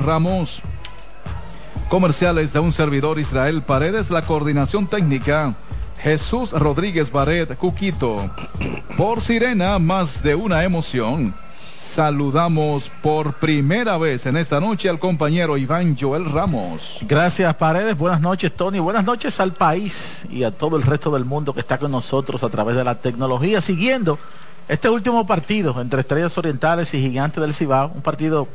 Ramos. Comerciales de un servidor Israel Paredes, la coordinación técnica. Jesús Rodríguez Baret, Cuquito. Por Sirena, más de una emoción. Saludamos por primera vez en esta noche al compañero Iván Joel Ramos. Gracias Paredes, buenas noches Tony, buenas noches al país y a todo el resto del mundo que está con nosotros a través de la tecnología, siguiendo este último partido entre Estrellas Orientales y Gigantes del Cibao, un partido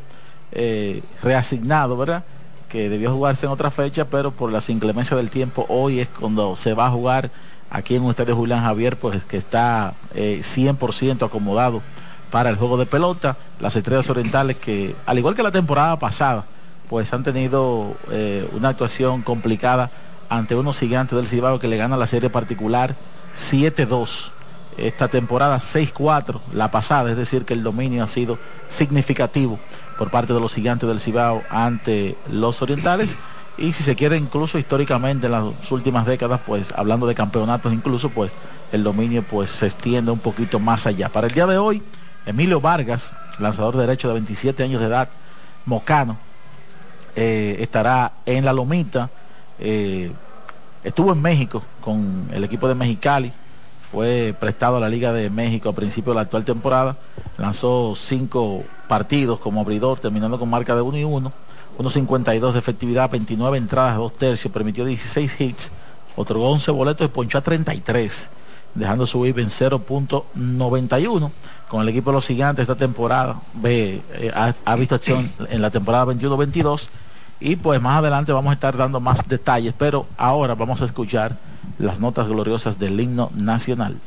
eh, reasignado, ¿verdad? Que debió jugarse en otra fecha, pero por las inclemencias del tiempo, hoy es cuando se va a jugar aquí en estadio Julián Javier, pues que está eh, 100% acomodado para el juego de pelota. Las estrellas orientales que, al igual que la temporada pasada, pues han tenido eh, una actuación complicada ante unos gigantes del Cibao que le ganan la serie particular 7-2. Esta temporada 6-4, la pasada, es decir, que el dominio ha sido significativo por parte de los gigantes del Cibao ante los orientales. Y si se quiere, incluso históricamente en las últimas décadas, pues hablando de campeonatos, incluso, pues el dominio pues se extiende un poquito más allá. Para el día de hoy, Emilio Vargas, lanzador derecho de 27 años de edad, mocano, eh, estará en la lomita. Eh, estuvo en México con el equipo de Mexicali, fue prestado a la Liga de México a principio de la actual temporada, lanzó cinco partidos como abridor, terminando con marca de 1 y 1, 1.52 de efectividad, 29 entradas, 2 tercios, permitió 16 hits, otorgó 11 boletos y ponchó a 33 dejando su VIP en 0.91 con el equipo de los gigantes esta temporada. Ve, eh, ha, visto acción en la temporada 21-22 y pues más adelante vamos a estar dando más detalles, pero ahora vamos a escuchar las notas gloriosas del himno nacional.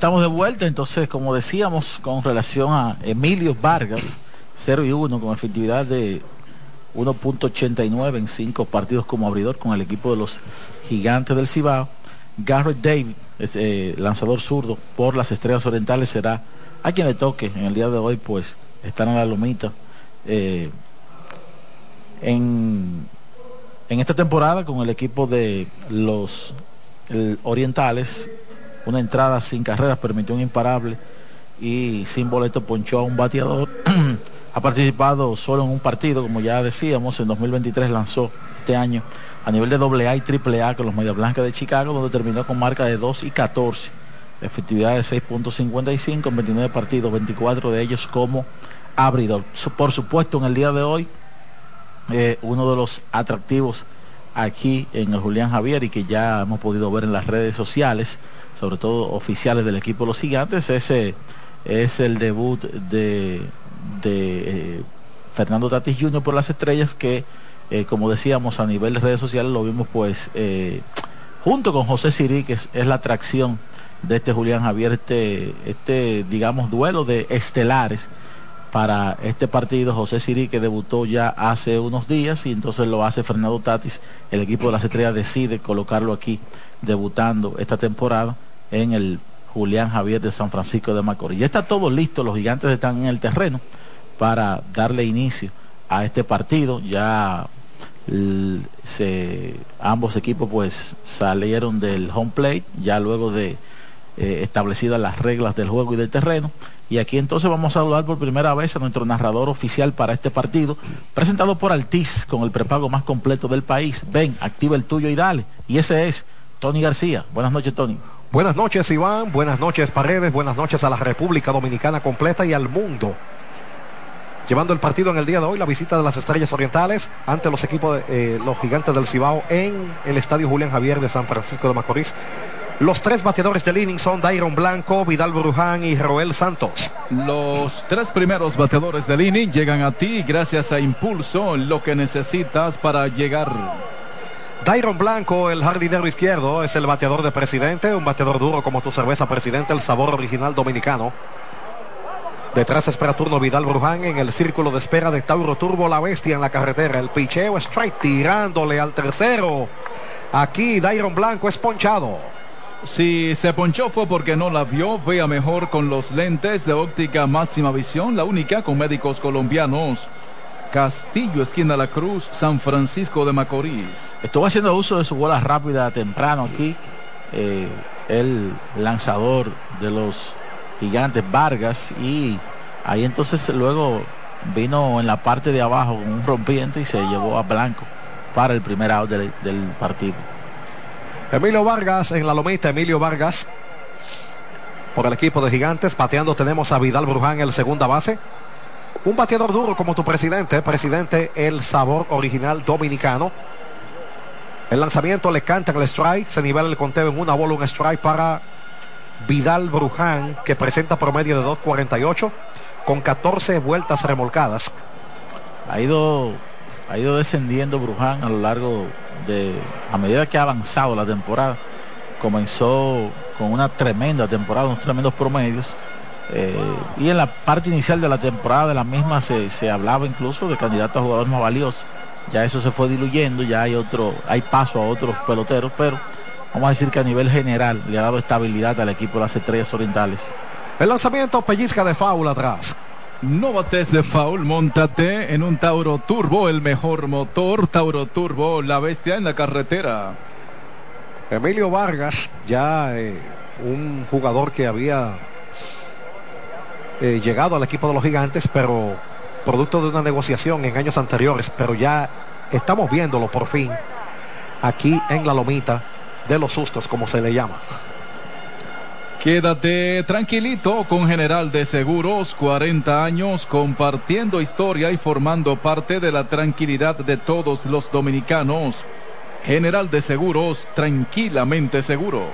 Estamos de vuelta. Entonces, como decíamos, con relación a Emilio Vargas, 0 y 1, con efectividad de 1.89 en 5 partidos como abridor con el equipo de los Gigantes del Cibao. Garrett David, eh, lanzador zurdo por las Estrellas Orientales, será a quien le toque en el día de hoy, pues están en la lomita. Eh, en, en esta temporada con el equipo de los Orientales una entrada sin carreras, permitió un imparable y sin boleto ponchó a un bateador. ha participado solo en un partido, como ya decíamos, en 2023 lanzó este año a nivel de AA y AAA con los Medias Blancas de Chicago, donde terminó con marca de 2 y 14, efectividad de 6.55 en 29 partidos, 24 de ellos como abridor. Por supuesto, en el día de hoy, eh, uno de los atractivos aquí en el Julián Javier y que ya hemos podido ver en las redes sociales, sobre todo oficiales del equipo los gigantes, ese es el debut de, de eh, Fernando Tatis Jr. por las estrellas que, eh, como decíamos, a nivel de redes sociales lo vimos pues eh, junto con José Sirí, que es, la atracción de este Julián Javier, este, este digamos, duelo de estelares para este partido. José Sirí que debutó ya hace unos días y entonces lo hace Fernando Tatis. El equipo de las estrellas decide colocarlo aquí debutando esta temporada en el Julián Javier de San Francisco de Macorís. Ya está todo listo, los gigantes están en el terreno para darle inicio a este partido. Ya ambos equipos pues salieron del home plate ya luego de eh, establecidas las reglas del juego y del terreno. Y aquí entonces vamos a saludar por primera vez a nuestro narrador oficial para este partido, presentado por Altiz con el prepago más completo del país. Ven, activa el tuyo y dale. Y ese es Tony García. Buenas noches, Tony. Buenas noches, Iván. Buenas noches, Paredes. Buenas noches a la República Dominicana completa y al mundo llevando el partido en el día de hoy, la visita de las Estrellas Orientales ante los equipos de eh, los Gigantes del Cibao en el Estadio Julián Javier de San Francisco de Macorís. Los tres bateadores del inning son Dairon Blanco, Vidal Bruján y Roel Santos. Los tres primeros bateadores del inning llegan a ti gracias a Impulso, lo que necesitas para llegar. Dairon Blanco, el jardinero izquierdo, es el bateador de presidente, un bateador duro como tu cerveza presidente, el sabor original dominicano. Detrás espera turno Vidal Bruján en el círculo de espera de Tauro Turbo, la bestia en la carretera. El picheo strike tirándole al tercero. Aquí Dairon Blanco es ponchado. Si se ponchó fue porque no la vio, vea mejor con los lentes de óptica máxima visión, la única con médicos colombianos. Castillo, esquina La Cruz, San Francisco de Macorís. Estuvo haciendo uso de su bola rápida temprano aquí. Eh, el lanzador de los gigantes Vargas y ahí entonces luego vino en la parte de abajo con un rompiente y se llevó a Blanco para el primer out del, partido. Emilio Vargas en la lomita, Emilio Vargas por el equipo de gigantes. Pateando tenemos a Vidal Bruján en el segunda base. Un bateador duro como tu presidente, presidente el sabor original dominicano. El lanzamiento le canta el strike, se nivela el conteo en una bola, un strike para Vidal Bruján, que presenta promedio de 2.48 con 14 vueltas remolcadas. Ha ido, ha ido descendiendo Bruján a lo largo de, a medida que ha avanzado la temporada. Comenzó con una tremenda temporada, unos tremendos promedios. Eh, y en la parte inicial de la temporada de la misma se, se hablaba incluso de candidato a jugador más valioso. Ya eso se fue diluyendo, ya hay otro, hay paso a otros peloteros, pero vamos a decir que a nivel general le ha dado estabilidad al equipo de las estrellas orientales. El lanzamiento pellizca de foul atrás. No bates de foul, montate en un Tauro Turbo, el mejor motor, Tauro Turbo, la bestia en la carretera. Emilio Vargas, ya eh, un jugador que había eh, llegado al equipo de los gigantes, pero producto de una negociación en años anteriores, pero ya estamos viéndolo por fin aquí en la lomita de los sustos, como se le llama. Quédate tranquilito con General de Seguros, 40 años compartiendo historia y formando parte de la tranquilidad de todos los dominicanos. General de Seguros, tranquilamente seguro.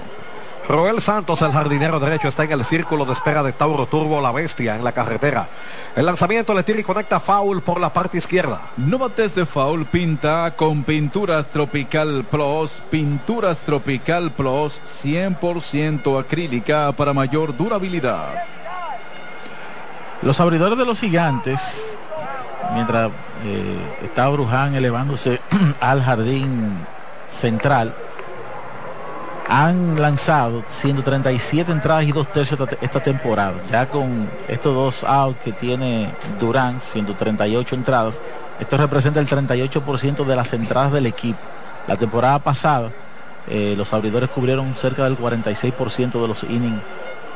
Roel Santos, el jardinero derecho, está en el círculo de espera de Tauro Turbo, la bestia en la carretera. El lanzamiento le tira y conecta foul por la parte izquierda. No bates de foul, pinta con Pinturas Tropical Plus. Pinturas Tropical Plus 100% acrílica para mayor durabilidad. Los abridores de los gigantes, mientras eh, está Bruján elevándose al jardín central, han lanzado 137 entradas y dos tercios esta temporada. Ya con estos dos outs que tiene Durán, 138 entradas, esto representa el 38% de las entradas del equipo. La temporada pasada, eh, los abridores cubrieron cerca del 46% de los innings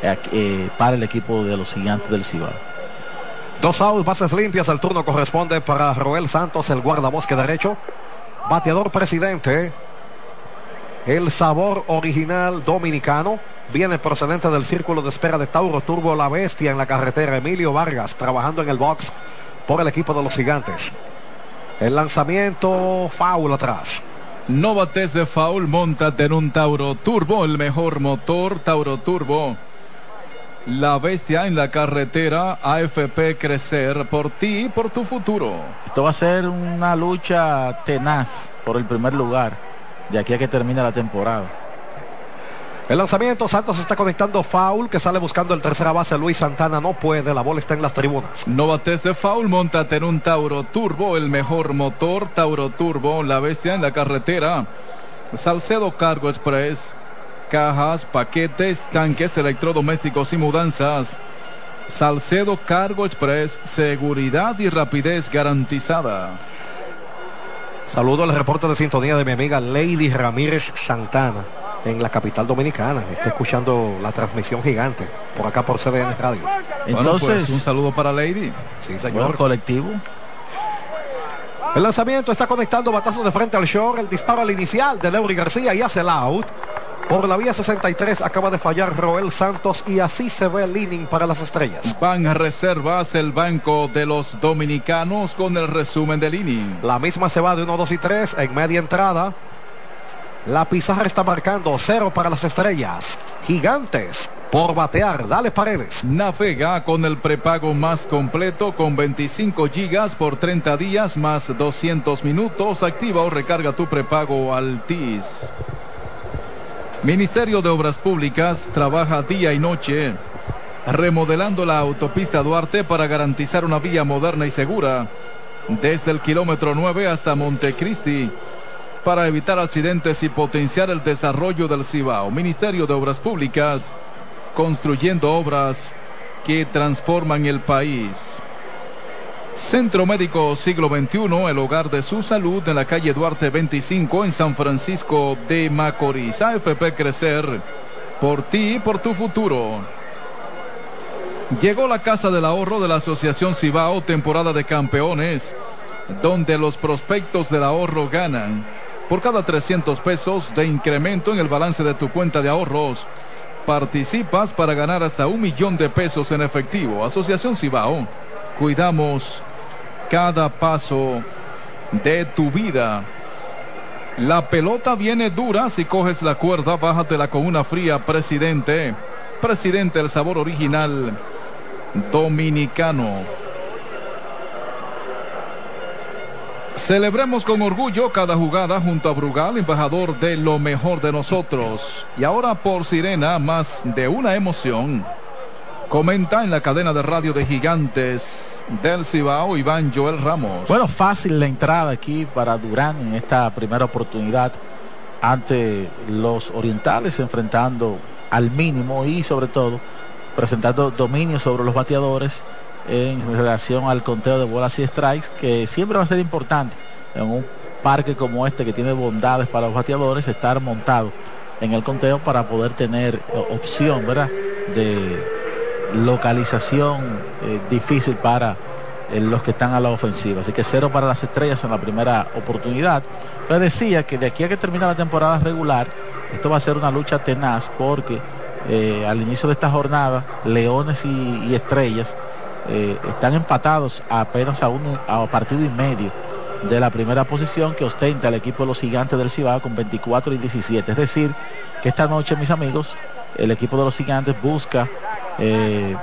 eh, eh, para el equipo de los gigantes del Cibao. Dos outs, bases limpias. El turno corresponde para Roel Santos, el guardabosque derecho. Bateador presidente, el sabor original dominicano viene procedente del círculo de espera de Tauro Turbo La Bestia en la carretera. Emilio Vargas trabajando en el box por el equipo de los gigantes. El lanzamiento foul atrás. No bates de foul, montate en un Tauro Turbo, el mejor motor Tauro Turbo. La bestia en la carretera, AFP Crecer, por ti y por tu futuro. Esto va a ser una lucha tenaz por el primer lugar de aquí a que termine la temporada. El lanzamiento, Santos está conectando foul, que sale buscando el tercera base, Luis Santana no puede, la bola está en las tribunas. No bates de foul, montate en un Tauro Turbo, el mejor motor, Tauro Turbo, la bestia en la carretera. Salcedo Cargo Express, cajas, paquetes, tanques electrodomésticos y mudanzas. Salcedo Cargo Express, seguridad y rapidez garantizada. Saludo al reporte de sintonía de mi amiga Lady Ramírez Santana en la capital dominicana. Está escuchando la transmisión gigante por acá por CBN Radio. Entonces, pues, un saludo para Lady. Sí, señor. colectivo. El lanzamiento está conectando batazos de frente al short. El disparo al inicial de Leury García y hace el out. Por la vía 63 acaba de fallar Roel Santos y así se ve el inning para las estrellas. Van a reservas el banco de los dominicanos con el resumen del inning. La misma se va de 1, 2 y 3 en media entrada. La pizarra está marcando cero para las estrellas. Gigantes por batear. Dale paredes. Navega con el prepago más completo con 25 gigas por 30 días más 200 minutos. Activa o recarga tu prepago Altis. Ministerio de Obras Públicas trabaja día y noche remodelando la autopista Duarte para garantizar una vía moderna y segura desde el kilómetro 9 hasta Montecristi para evitar accidentes y potenciar el desarrollo del Cibao. Ministerio de Obras Públicas construyendo obras que transforman el país. Centro Médico Siglo XXI, el hogar de su salud en la calle Duarte 25 en San Francisco de Macorís. AFP Crecer, por ti y por tu futuro. Llegó la Casa del Ahorro de la Asociación Cibao, temporada de campeones, donde los prospectos del ahorro ganan. Por cada 300 pesos de incremento en el balance de tu cuenta de ahorros, participas para ganar hasta un millón de pesos en efectivo. Asociación Cibao, cuidamos cada paso de tu vida. La pelota viene dura, si coges la cuerda, bájatela con una fría, presidente. Presidente, el sabor original dominicano. Celebremos con orgullo cada jugada junto a Brugal, embajador de lo mejor de nosotros. Y ahora por Sirena, más de una emoción. Comenta en la cadena de radio de Gigantes del Cibao, Iván Joel Ramos. Bueno, fácil la entrada aquí para Durán en esta primera oportunidad ante los orientales, enfrentando al mínimo y sobre todo presentando dominio sobre los bateadores en relación al conteo de bolas y strikes, que siempre va a ser importante en un parque como este que tiene bondades para los bateadores, estar montado en el conteo para poder tener opción, ¿verdad? De localización eh, difícil para eh, los que están a la ofensiva. Así que cero para las estrellas en la primera oportunidad. Pero decía que de aquí a que termine la temporada regular, esto va a ser una lucha tenaz porque eh, al inicio de esta jornada, Leones y, Estrellas están empatados apenas a, un a partido y medio de la primera posición que ostenta el equipo de los gigantes del Cibao con 24 y 17. Es decir, que esta noche, mis amigos, el equipo de los gigantes busca eh,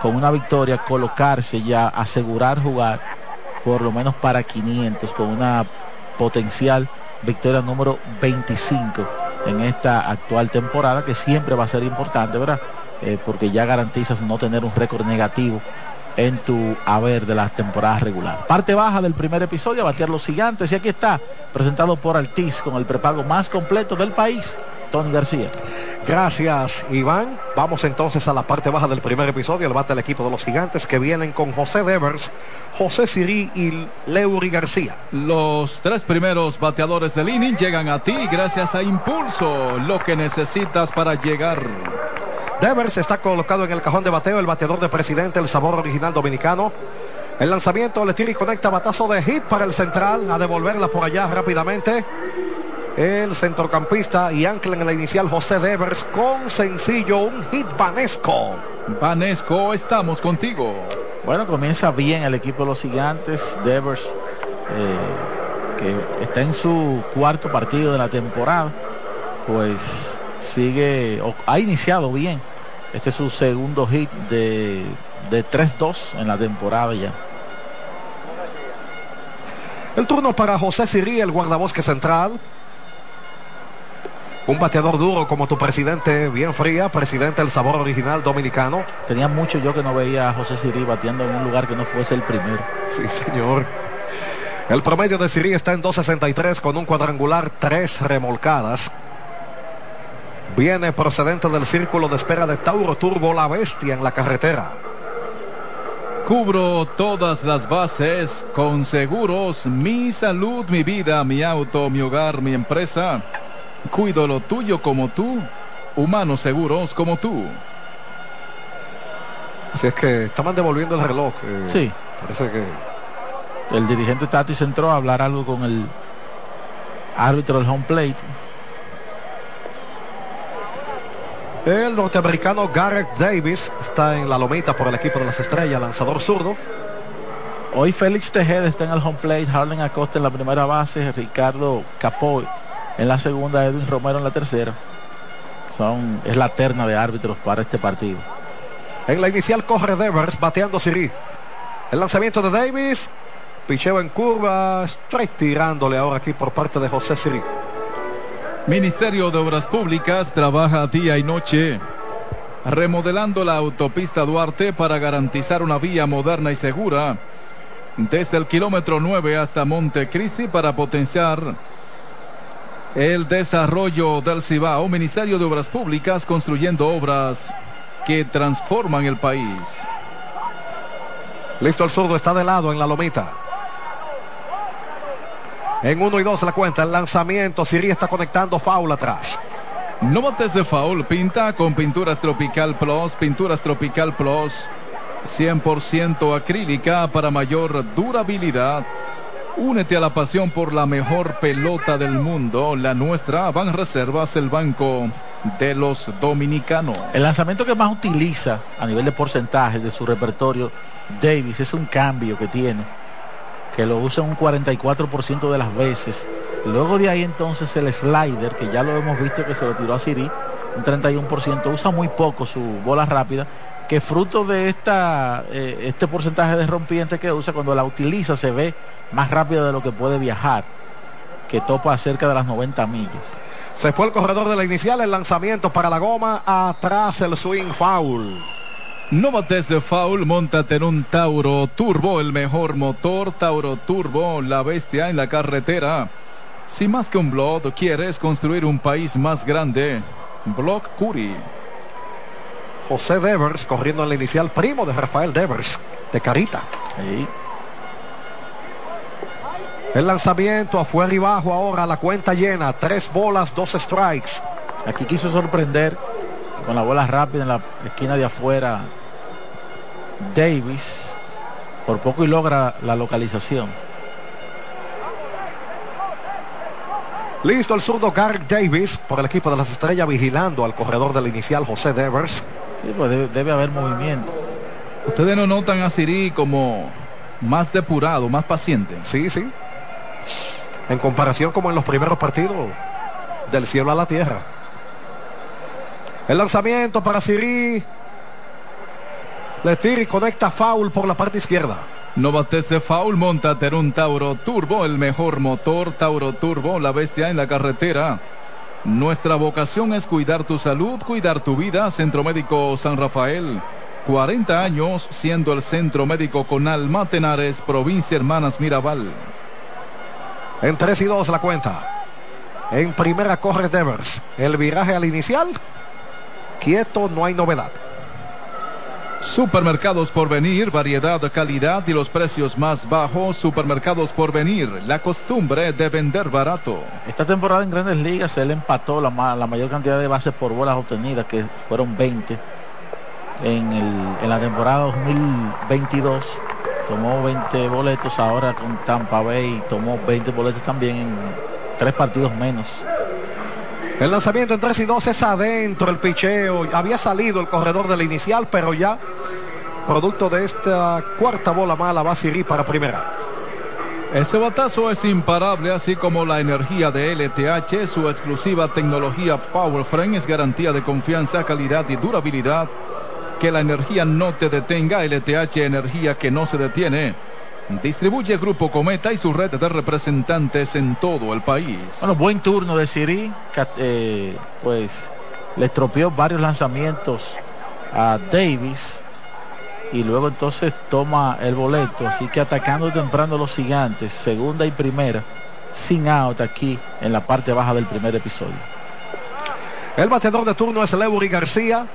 con una victoria colocarse ya, asegurar jugar por lo menos para 500 con una potencial victoria número 25 en esta actual temporada que siempre va a ser importante, ¿verdad? Eh, porque ya garantizas no tener un récord negativo en tu haber de las temporadas regulares. Parte baja del primer episodio, batear los gigantes y aquí está, presentado por Altiz con el prepago más completo del país Tony García. Gracias, Iván. Vamos entonces a la parte baja del primer episodio. El bate del equipo de los gigantes que vienen con José Devers, José Sirí y Leury García. Los tres primeros bateadores del inning llegan a ti gracias a Impulso, lo que necesitas para llegar. Devers está colocado en el cajón de bateo, el bateador de presidente, el sabor original dominicano. El lanzamiento le tira y conecta batazo de hit para el central, a devolverla por allá rápidamente el centrocampista y ancla en la inicial José Devers con sencillo un hit Vanesco. Vanesco, estamos contigo. Bueno, comienza bien el equipo de los gigantes. Devers, eh, que está en su cuarto partido de la temporada, pues sigue, ha iniciado bien. Este es su segundo hit de, de 3-2 en la temporada ya. El turno para José Sirí, el guardabosque central. Un bateador duro como tu presidente, bien fría, presidente del sabor original dominicano. Tenía mucho yo que no veía a José Sirí bateando en un lugar que no fuese el primero. Sí, señor. El promedio de Sirí está en 2.63 con un cuadrangular, tres remolcadas. Viene procedente del círculo de espera de Tauro Turbo La Bestia en la carretera. Cubro todas las bases con seguros, mi salud, mi vida, mi auto, mi hogar, mi empresa. Cuido lo tuyo como tú, humanos seguros como tú. Así es que estaban devolviendo el reloj. eh, sí. Parece que el dirigente Tatis entró a hablar algo con el árbitro del home plate. El norteamericano Garrett Davis está en la lomita por el equipo de las estrellas, lanzador zurdo. Hoy Félix Tejeda está en el home plate, Harlan Acosta en la primera base, Ricardo Capoy en la segunda, Edwin Romero en la tercera. Son, es la terna de árbitros para este partido. En la inicial corre Devers bateando Siri. El lanzamiento de Davis. Picheo en curva. Strike tirándole ahora aquí por parte de José Siri. Ministerio de Obras Públicas trabaja día y noche remodelando la autopista Duarte para garantizar una vía moderna y segura desde el kilómetro 9 hasta Montecristi para potenciar el desarrollo del Cibao. Ministerio de Obras Públicas construyendo obras que transforman el país. Listo el zurdo, está de lado en la lomita. En 1 y 2 la cuenta, el lanzamiento. Siri está conectando foul atrás. No de foul, pinta con Pinturas Tropical Plus, Pinturas Tropical Plus, 100% acrílica para mayor durabilidad. Únete a la pasión por la mejor pelota del mundo, la nuestra. Van Reservas, el banco de los dominicanos. El lanzamiento que más utiliza a nivel de porcentaje de su repertorio, Davis, es un cambio que tiene, que lo usa un 44% de las veces. Luego de ahí entonces el slider, que ya lo hemos visto que se lo tiró a Siri, un 31%, usa muy poco su bola rápida, que fruto de esta, eh, este porcentaje de rompiente que usa, cuando la utiliza se ve más rápido de lo que puede viajar, que topa cerca de las 90 millas. Se fue el corredor de la inicial, el lanzamiento para la goma, atrás el swing foul. No bates de foul, montate en un Tauro Turbo, el mejor motor Tauro Turbo, la bestia en la carretera. Si más que un blog quieres construir un país más grande, Block Curi. José Devers corriendo en la inicial, primo de Rafael Devers, de Carita. Ahí. El lanzamiento afuera y bajo ahora, la cuenta llena, tres bolas, dos strikes. Aquí quiso sorprender con la bola rápida en la esquina de afuera Davis. Por poco y logra la localización. Listo el zurdo Garrett Davis por el equipo de las estrellas vigilando al corredor del inicial José Devers. Sí, pues debe, debe haber movimiento. Ustedes no notan a Siri como más depurado, más paciente. Sí, sí. En comparación como en los primeros partidos del cielo a la tierra. El lanzamiento para Siri. Le tira y conecta foul por la parte izquierda. No bates de foul, montate en un Tauro Turbo, el mejor motor Tauro Turbo, la bestia en la carretera. Nuestra vocación es cuidar tu salud, cuidar tu vida. Centro Médico San Rafael. 40 años siendo el centro médico con Alma Tenares, provincia Hermanas Mirabal. En 3 y 2 la cuenta. En primera corre Devers. El viraje al inicial. Quieto, no hay novedad. Supermercados por venir, variedad, calidad y los precios más bajos. Supermercados por venir, la costumbre de vender barato. Esta temporada en Grandes Ligas él empató la, la mayor cantidad de bases por bolas obtenidas, que fueron 20 en, el, en la temporada 2022. Tomó 20 boletos ahora con Tampa Bay, tomó 20 boletos también en tres partidos menos. El lanzamiento en 3 y 2 es adentro el picheo. Había salido el corredor de la inicial, pero ya producto de esta cuarta bola mala va Siri para primera. Ese batazo es imparable, así como la energía de LTH, su exclusiva tecnología Power Frame es garantía de confianza, calidad y durabilidad. Que la energía no te detenga, LTH energía que no se detiene. Distribuye Grupo Cometa y su red de representantes en todo el país. Bueno, buen turno de Siri, eh, pues le estropeó varios lanzamientos a Davis y luego entonces toma el boleto, así que atacando temprano los gigantes, segunda y primera, sin out aquí en la parte baja del primer episodio. El bateador de turno es Leury García.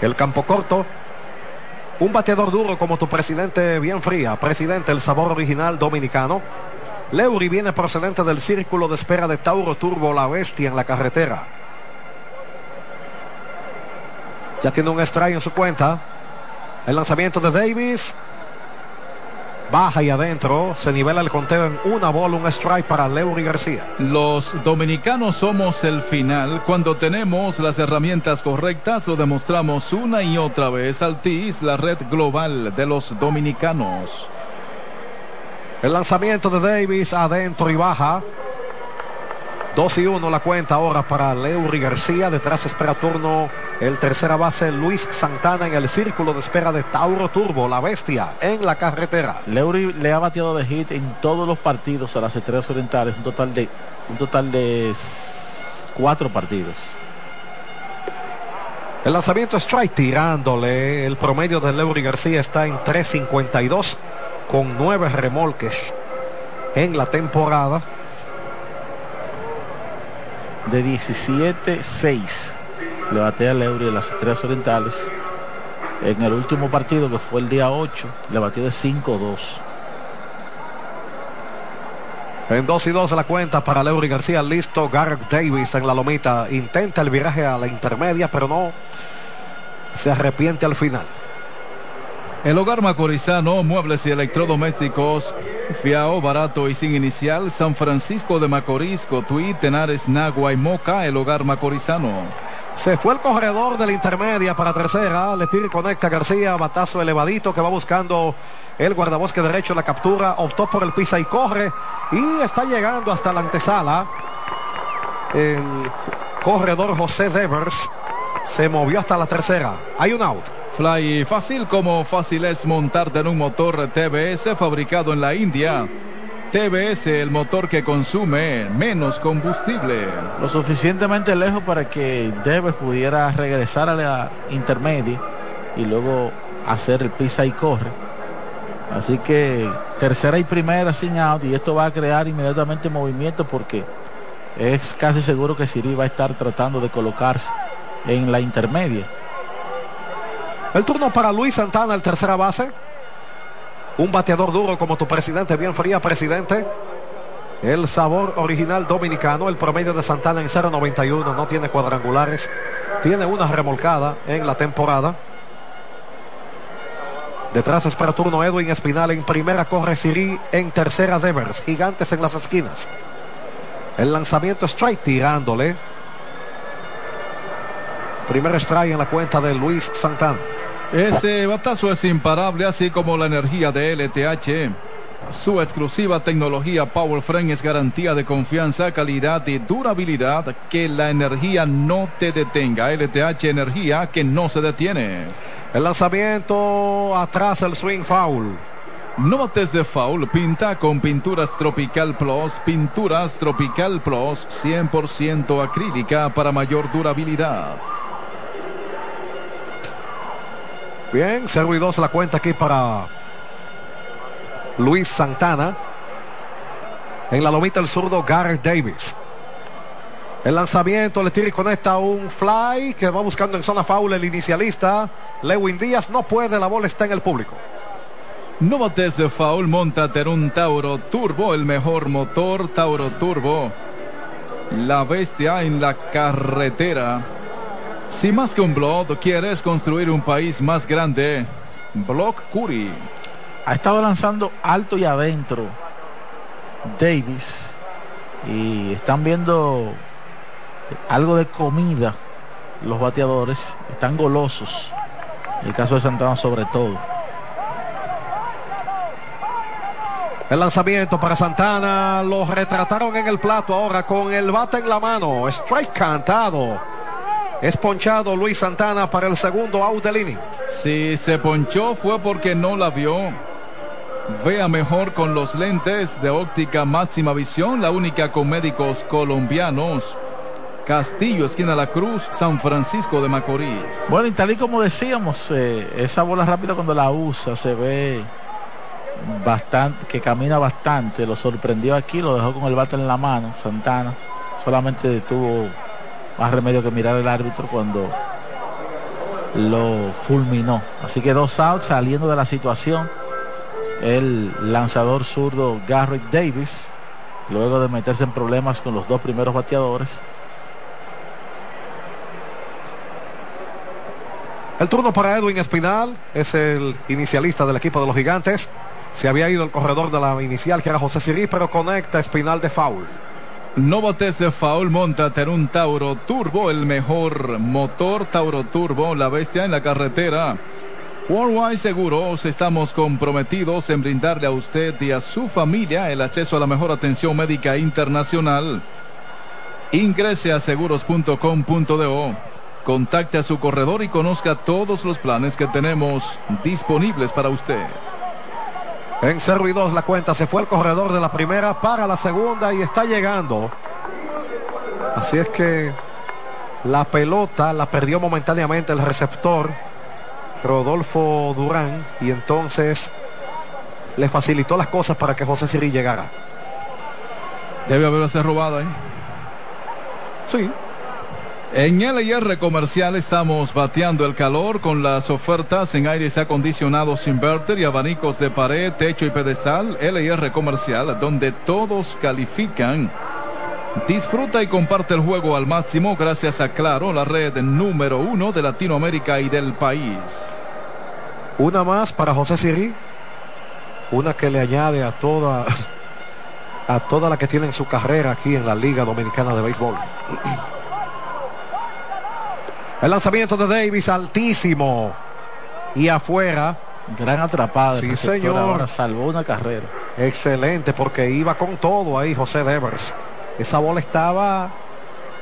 El campo corto. Un bateador duro como tu presidente bien fría. Presidente, el sabor original dominicano. Leury viene procedente del círculo de espera de Tauro Turbo La Bestia en la carretera. Ya tiene un strike en su cuenta. El lanzamiento de Davis. Baja y adentro. Se nivela el conteo en una bola, un strike para Leury García. Los dominicanos somos el final. Cuando tenemos las herramientas correctas, lo demostramos una y otra vez. Altis, la red global de los dominicanos. El lanzamiento de Davis adentro y baja. 2 y 1 la cuenta ahora para Leury García. Detrás espera turno el tercera base Luis Santana en el círculo de espera de Tauro Turbo, la bestia, en la carretera. Leury le ha bateado de hit en todos los partidos a las estrellas orientales. Un total de, un total de cuatro partidos. El lanzamiento strike tirándole. El promedio de Leury García está en 352 con nueve remolques en la temporada. De 17-6 le batea a Leury de las Estrellas Orientales. En el último partido, que fue el día 8, le batió de 5-2. En 2 y 2 la cuenta para Leury García. Listo Garrett Davis en la lomita. Intenta el viraje a la intermedia, pero no se arrepiente al final. El hogar macorizano, muebles y electrodomésticos, fiao, barato y sin inicial, San Francisco de Macorís, Cotuí, Tenares, Nagua y Moca, el hogar macorizano. Se fue el corredor de la intermedia para tercera. Le tira conecta García, batazo elevadito que va buscando el guardabosque derecho. La captura, optó por el pisa y corre. Y está llegando hasta la antesala. El corredor José Devers se movió hasta la tercera. Hay un out. Fly fácil como fácil es montarte en un motor TBS fabricado en la India. TBS, el motor que consume menos combustible. Lo suficientemente lejos para que Devers pudiera regresar a la intermedia y luego hacer el pisa y corre. Así que tercera y primera sin out y esto va a crear inmediatamente movimiento porque es casi seguro que Siri va a estar tratando de colocarse en la intermedia. El turno para Luis Santana, el tercera base. Un bateador duro como tu presidente, bien fría, presidente. El sabor original dominicano, el promedio de Santana en 0.91, no tiene cuadrangulares. Tiene una remolcada en la temporada. Detrás espera turno Edwin Espinal. En primera corre Siri. En tercera Devers. Gigantes en las esquinas. El lanzamiento strike tirándole. Primer strike en la cuenta de Luis Santana. Ese batazo es imparable, así como la energía de LTH. Su exclusiva tecnología Power Frame es garantía de confianza, calidad y durabilidad. Que la energía no te detenga. LTH Energía que no se detiene. El lanzamiento atrás, el swing foul. No bates de foul, pinta con Pinturas Tropical Plus. Pinturas Tropical Plus 100% acrílica para mayor durabilidad. Bien, 0 y 2 la cuenta aquí para Luis Santana. En la lomita el zurdo Garrett Davis. El lanzamiento le tira y conecta un fly que va buscando en zona foul el inicialista. Lewin Díaz no puede, la bola está en el público. No bates de foul, montate en un Tauro Turbo, el mejor motor Tauro Turbo. La bestia en la carretera. Si más que un blog quieres construir un país más grande, Block Curry. Ha estado lanzando alto y adentro Davis. Y están viendo algo de comida los bateadores. Están golosos. En el caso de Santana sobre todo. El lanzamiento para Santana. Lo retrataron en el plato ahora con el bate en la mano. Strike cantado. Es ponchado Luis Santana para el segundo out del inning. Si se ponchó fue porque no la vio. Vea mejor con los lentes de óptica máxima visión, la única con médicos colombianos. Castillo, esquina La Cruz, San Francisco de Macorís. Bueno, y tal y como decíamos, eh, esa bola rápida cuando la usa se ve bastante, que camina bastante. Lo sorprendió aquí, lo dejó con el bate en la mano, Santana. Solamente tuvo más remedio que mirar el árbitro cuando lo fulminó. Así que dos outs saliendo de la situación. El lanzador zurdo Garrett Davis, luego de meterse en problemas con los dos primeros bateadores. El turno para Edwin Espinal, es el inicialista del equipo de los gigantes. Se había ido el corredor de la inicial que era José Sirí, pero conecta Espinal de foul. No de foul, montate en un Tauro Turbo, el mejor motor Tauro Turbo, la bestia en la carretera. Worldwide Seguros, estamos comprometidos en brindarle a usted y a su familia el acceso a la mejor atención médica internacional. Ingrese a seguros.com.do, contacte a su corredor y conozca todos los planes que tenemos disponibles para usted. En 0 y 2 la cuenta, se fue el corredor de la primera para la segunda y está llegando. Así es que la pelota la perdió momentáneamente el receptor Rodolfo Durán y entonces le facilitó las cosas para que José Siri llegara. Debe haberse robada, ¿eh? Sí, en LIR Comercial estamos bateando el calor con las ofertas en aires acondicionados inverter y abanicos de pared, techo y pedestal. LIR Comercial, donde todos califican. Disfruta y comparte el juego al máximo gracias a Claro, la red número uno de Latinoamérica y del país. Una más para José Siri. Una que le añade a toda a toda la que tiene en su carrera aquí en la Liga Dominicana de Béisbol. El lanzamiento de Davis altísimo. Y afuera. Gran atrapada. Sí, señor. salvó una carrera. Excelente, porque iba con todo ahí José Devers. Esa bola estaba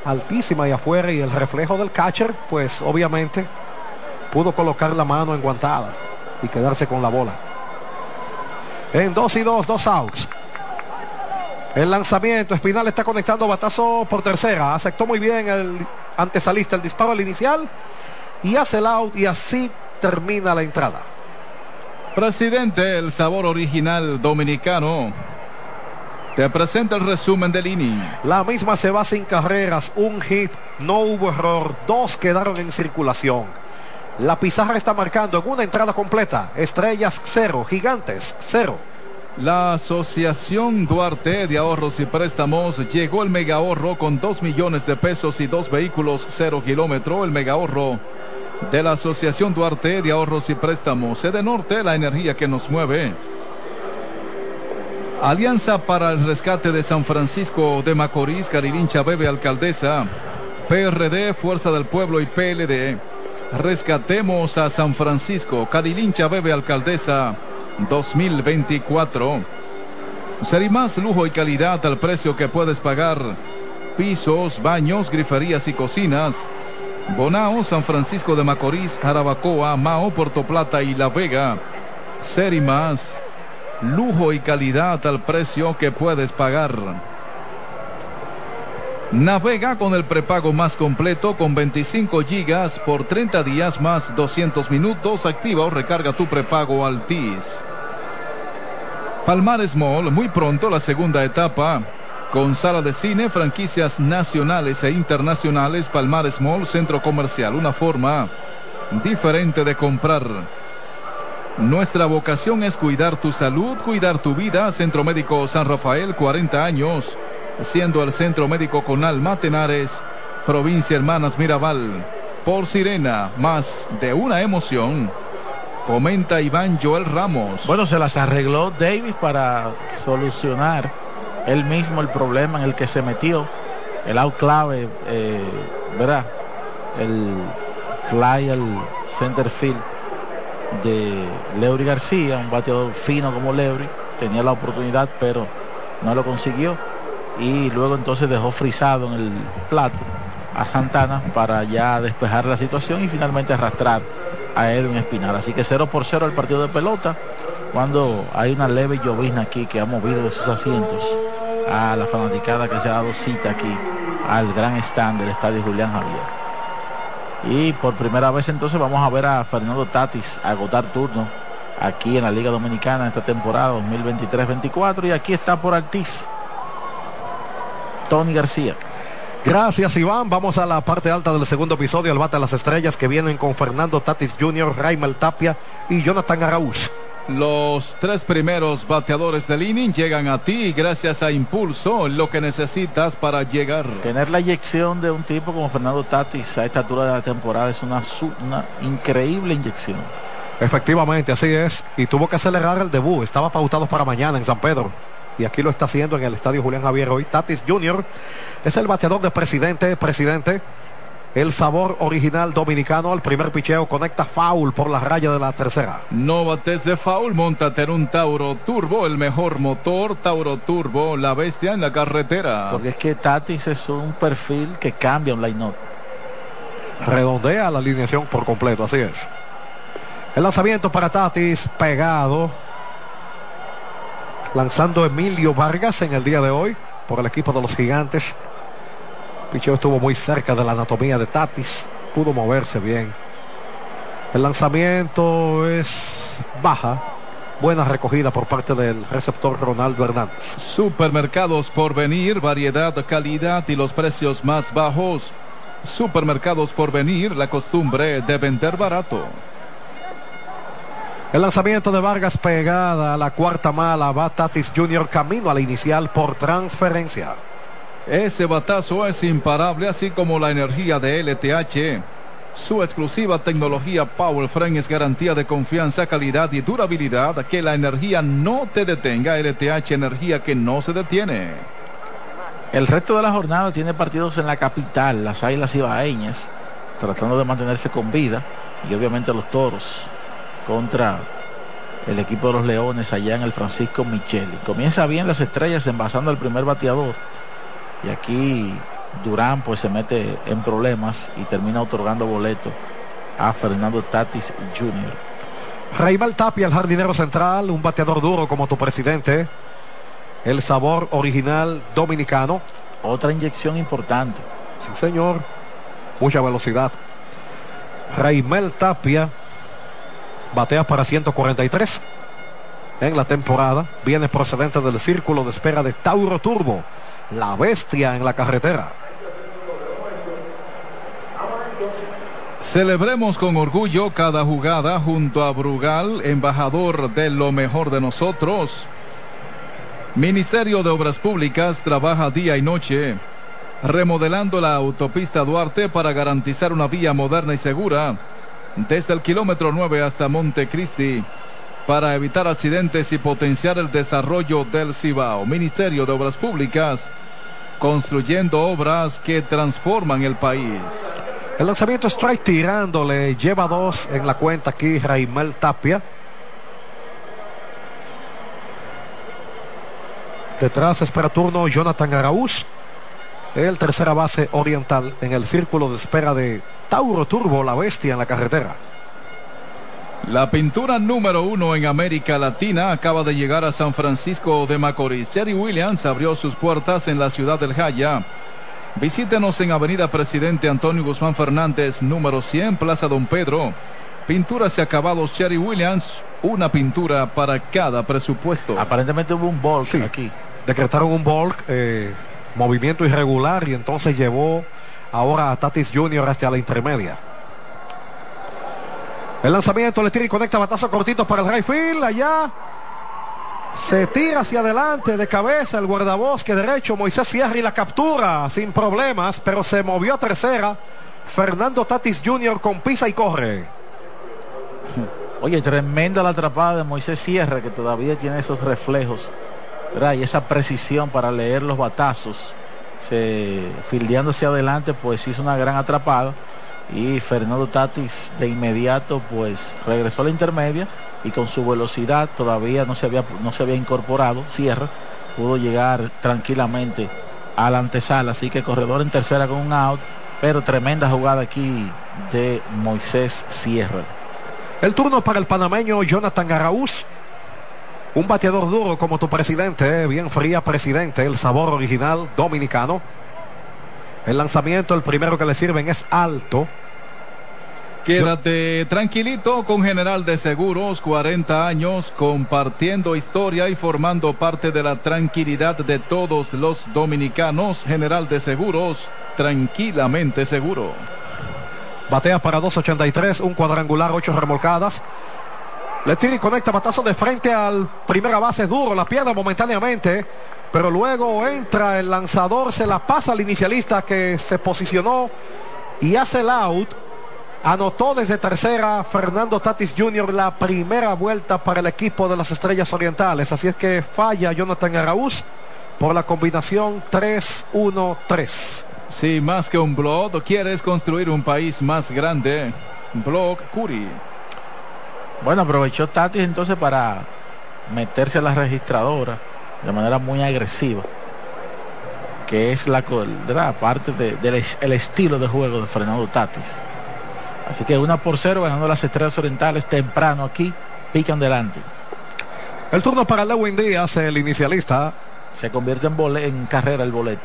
altísima y afuera. Y el reflejo del catcher, pues obviamente pudo colocar la mano enguantada y quedarse con la bola. En dos y dos, dos outs. El lanzamiento, Espinal está conectando batazo por tercera. Aceptó muy bien el antesalista el disparo al inicial y hace el out y así termina la entrada. Presidente, el sabor original dominicano. Te presenta el resumen del inning. La misma se va sin carreras, un hit, no hubo error, dos quedaron en circulación. La pizarra está marcando en una entrada completa. Estrellas cero, gigantes cero. La Asociación Duarte de Ahorros y Préstamos llegó el mega ahorro con 2 millones de pesos y dos vehículos cero kilómetro. El mega ahorro de la Asociación Duarte de Ahorros y Préstamos. Sede Norte, la energía que nos mueve. Alianza para el Rescate de San Francisco de Macorís, Carilincha Bebe Alcaldesa. PRD, Fuerza del Pueblo y PLD. Rescatemos a San Francisco, Carilincha Bebe Alcaldesa. 2024. más lujo y calidad al precio que puedes pagar. Pisos, baños, griferías y cocinas. Bonao, San Francisco de Macorís, Jarabacoa, Mao, Puerto Plata y La Vega. más lujo y calidad al precio que puedes pagar. Navega con el prepago más completo con 25 gigas por 30 días más 200 minutos. Activa o recarga tu prepago Altis. Palmares Mall, muy pronto la segunda etapa. Con sala de cine, franquicias nacionales e internacionales, Palmares Mall, centro comercial, una forma diferente de comprar. Nuestra vocación es cuidar tu salud, cuidar tu vida. Centro Médico San Rafael, 40 años siendo el Centro Médico Conal Matenares, provincia Hermanas Mirabal. Por Sirena, más de una emoción. Comenta Iván Joel Ramos. Bueno, se las arregló Davis para solucionar él mismo el problema en el que se metió. El out clave, eh, ¿verdad? El fly al center field de Leury García, un bateador fino como Leury. Tenía la oportunidad, pero no lo consiguió y luego entonces dejó frisado en el plato a Santana para ya despejar la situación y finalmente arrastrar a Edwin Espinal. Así que 0 por 0 el partido de pelota cuando hay una leve llovizna aquí que ha movido de sus asientos a la fanaticada que se ha dado cita aquí al gran stand del estadio Julián Javier. Y por primera vez entonces vamos a ver a Fernando Tatis agotar turno aquí en la Liga Dominicana esta temporada 2023-24 y aquí está por Altiz Tony García. Gracias Iván, vamos a la parte alta del segundo episodio, el bate a las estrellas que vienen con Fernando Tatis Jr., Raimel Tapia y Jonathan Araúz. Los tres primeros bateadores del inning llegan a ti gracias a Impulso, lo que necesitas para llegar. Tener la inyección de un tipo como Fernando Tatis a esta altura de la temporada es una, una increíble inyección. Efectivamente, así es. Y tuvo que acelerar el debut. Estaba pautado para mañana en San Pedro. Y aquí lo está haciendo en el estadio Julián Javier hoy. Tatis Jr. es el bateador de presidente. Presidente el sabor original dominicano al primer picheo conecta foul por la raya de la tercera. No bates de foul, montate en un Tauro Turbo, el mejor motor Tauro Turbo, la bestia en la carretera. Porque es que Tatis es un perfil que cambia un line-up. Redondea la alineación por completo, así es. El lanzamiento para Tatis pegado. Lanzando Emilio Vargas en el día de hoy por el equipo de los gigantes. Picheo estuvo muy cerca de la anatomía de Tatis. Pudo moverse bien. El lanzamiento es baja. Buena recogida por parte del receptor Ronaldo Hernández. Supermercados por venir, variedad, calidad y los precios más bajos. Supermercados por venir, la costumbre de vender barato. El lanzamiento de Vargas pegada a la cuarta mala va Tatis Jr. camino a la inicial por transferencia. Ese batazo es imparable, así como la energía de LTH. Su exclusiva tecnología Power Frame es garantía de confianza, calidad y durabilidad. Que la energía no te detenga. LTH, energía que no se detiene. El resto de la jornada tiene partidos en la capital, las Águilas Ibaeñas, tratando de mantenerse con vida. Y obviamente los toros contra el equipo de los Leones allá en el Francisco Micheli. Comienza bien las estrellas envasando al primer bateador. Y aquí Durán pues se mete en problemas y termina otorgando boleto a Fernando Tatis Jr. Raibal Tapia, el jardinero central, un bateador duro como tu presidente. El sabor original dominicano. Otra inyección importante. Sí, señor. Mucha velocidad. Raimel Tapia batea para 143 en la temporada. Viene procedente del círculo de espera de Tauro Turbo la bestia en la carretera. Celebremos con orgullo cada jugada junto a Brugal, embajador de lo mejor de nosotros. Ministerio de Obras Públicas trabaja día y noche remodelando la autopista Duarte para garantizar una vía moderna y segura desde el kilómetro 9 hasta Montecristi para evitar accidentes y potenciar el desarrollo del Cibao. Ministerio de Obras Públicas, construyendo obras que transforman el país. El lanzamiento strike tirándole, lleva dos en la cuenta aquí Raimel Tapia. Detrás espera turno Jonathan Araúz, el tercera base oriental en el círculo de espera de Tauro Turbo, la bestia en la carretera. La pintura número uno en América Latina acaba de llegar a San Francisco de Macorís. Jerry Williams abrió sus puertas en la ciudad del Jaya. Visítenos en Avenida Presidente Antonio Guzmán Fernández, número 100, Plaza Don Pedro. Pinturas y acabados Cherry Williams, una pintura para cada presupuesto. Aparentemente hubo un bulk aquí. Decretaron un bulk, eh, movimiento irregular y entonces llevó ahora a Tatis Jr. hasta la intermedia. El lanzamiento le tira y conecta batazo cortito para el right Allá se tira hacia adelante de cabeza el guardabosque derecho. Moisés Sierra y la captura sin problemas, pero se movió a tercera. Fernando Tatis Jr. con pisa y corre. Oye, tremenda la atrapada de Moisés Sierra que todavía tiene esos reflejos y esa precisión para leer los batazos. Se fildeando hacia adelante, pues hizo una gran atrapada y Fernando Tatis de inmediato pues regresó a la intermedia y con su velocidad todavía no se había, no se había incorporado, cierra, pudo llegar tranquilamente a la antesala, así que corredor en tercera con un out, pero tremenda jugada aquí de Moisés Sierra. El turno para el panameño Jonathan Araúz. Un bateador duro como tu presidente, eh, bien fría presidente, el sabor original dominicano. El lanzamiento, el primero que le sirven es alto. Quédate tranquilito con General de Seguros, 40 años compartiendo historia y formando parte de la tranquilidad de todos los dominicanos. General de Seguros, tranquilamente seguro. Batea para 2.83, un cuadrangular, ocho remolcadas. Le tira y conecta batazo de frente al primera base duro, la pierde momentáneamente, pero luego entra el lanzador, se la pasa al inicialista que se posicionó y hace el out. Anotó desde tercera Fernando Tatis Jr. la primera vuelta para el equipo de las Estrellas Orientales. Así es que falla Jonathan Araúz por la combinación 3-1-3. Si más que un blog, quieres construir un país más grande. Blog Curi. Bueno, aprovechó Tatis entonces para meterse a la registradora de manera muy agresiva, que es la, parte del estilo de juego de Fernando Tatis. Así que una por cero ganando las estrellas orientales temprano aquí, pican delante. El turno para Lewin Díaz, el inicialista. Se convierte en, en carrera el boleto.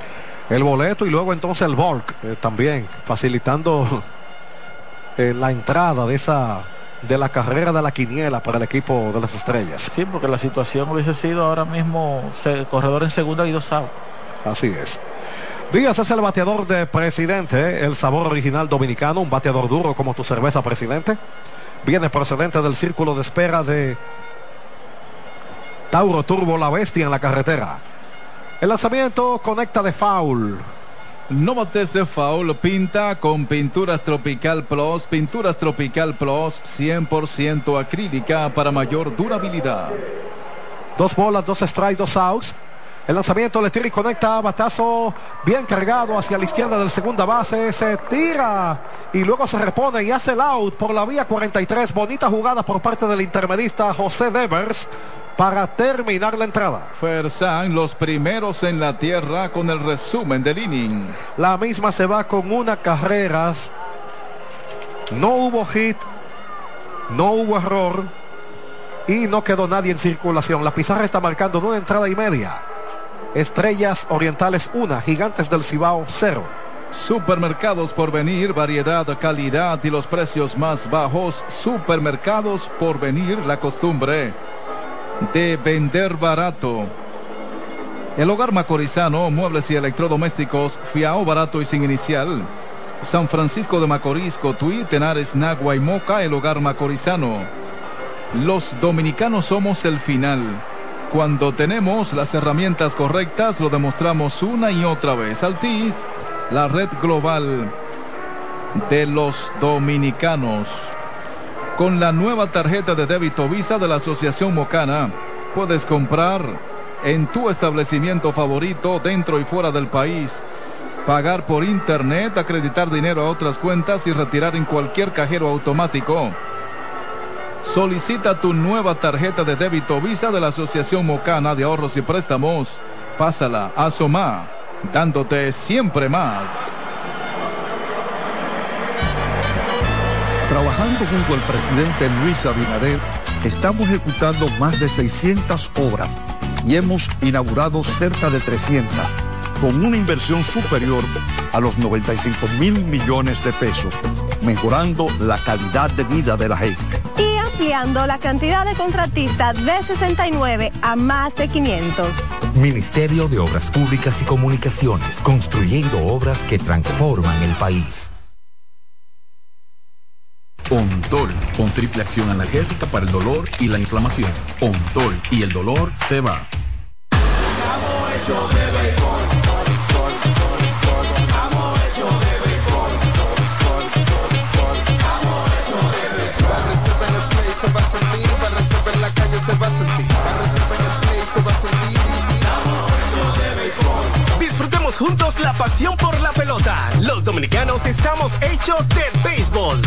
El boleto y luego entonces el Volk eh, también, facilitando eh, la entrada de esa de la carrera de la quiniela para el equipo de las estrellas. Sí, porque la situación hubiese sido ahora mismo corredor en segunda y dos outs. Así es. Díaz es el bateador de presidente, el sabor original dominicano, un bateador duro como tu cerveza presidente. Viene procedente del círculo de espera de Tauro Turbo La Bestia en la carretera. El lanzamiento conecta de foul. No bates de foul, pinta con Pinturas Tropical Plus. Pinturas Tropical Plus 100% acrílica para mayor durabilidad. Dos bolas, dos strikes, dos outs. El lanzamiento le tira y conecta, batazo bien cargado hacia la izquierda del segunda base, se tira y luego se repone y hace el out por la vía 43. Bonita jugada por parte del intermedista José Devers para terminar la entrada. Fersan, los primeros en la tierra con el resumen del inning. La misma se va con una carrera. No hubo hit, no hubo error y no quedó nadie en circulación. La pizarra está marcando una entrada y media. Estrellas Orientales 1, Gigantes del Cibao 0. Supermercados por venir, variedad, calidad y los precios más bajos. Supermercados por venir, la costumbre de vender barato. El hogar macorizano, muebles y electrodomésticos, fiao barato y sin inicial. San Francisco de Macorís, Cotuí, Tenares, Nagua y Moca, el hogar macorizano. Los dominicanos somos el final. Cuando tenemos las herramientas correctas, lo demostramos una y otra vez. Altis, la red global de los dominicanos. Con la nueva tarjeta de débito Visa de la Asociación Mocana, puedes comprar en tu establecimiento favorito dentro y fuera del país, pagar por internet, acreditar dinero a otras cuentas y retirar en cualquier cajero automático. Solicita tu nueva tarjeta de débito Visa de la Asociación Mocana de Ahorros y Préstamos. Pásala a Soma, dándote siempre más. Trabajando junto al presidente Luis Abinader, estamos ejecutando más de 600 obras y hemos inaugurado cerca de 300, con una inversión superior a los 95 mil millones de pesos, mejorando la calidad de vida de la gente. Y ampliando la cantidad de contratistas de 69 a más de 500. Ministerio de Obras Públicas y Comunicaciones, construyendo obras que transforman el país. Ontol, con triple acción analgésica para el dolor y la inflamación. Ontol y el dolor se va. se va a sentir, para resolver la calle se va a sentir, para resolver el play se va a sentir. Disfrutemos juntos la pasión por la pelota. Los dominicanos estamos hechos de béisbol.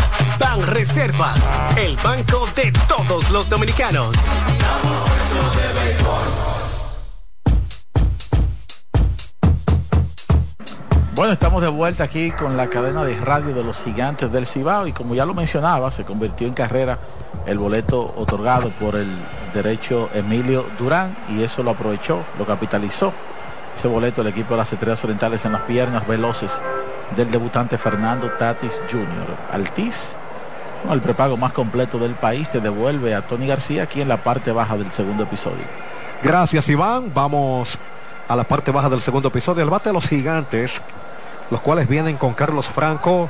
Ban Reservas, el banco de todos los dominicanos. Bueno, estamos de vuelta aquí con la cadena de radio de los gigantes del Cibao y como ya lo mencionaba, se convirtió en carrera el boleto otorgado por el derecho Emilio Durán y eso lo aprovechó, lo capitalizó ese boleto el equipo de las Estrellas Orientales en las piernas veloces del debutante Fernando Tatis Jr. Altiz, el prepago más completo del país, te devuelve a Tony García aquí en la parte baja del segundo episodio. Gracias Iván, vamos a la parte baja del segundo episodio. El bate de los gigantes los cuales vienen con Carlos Franco,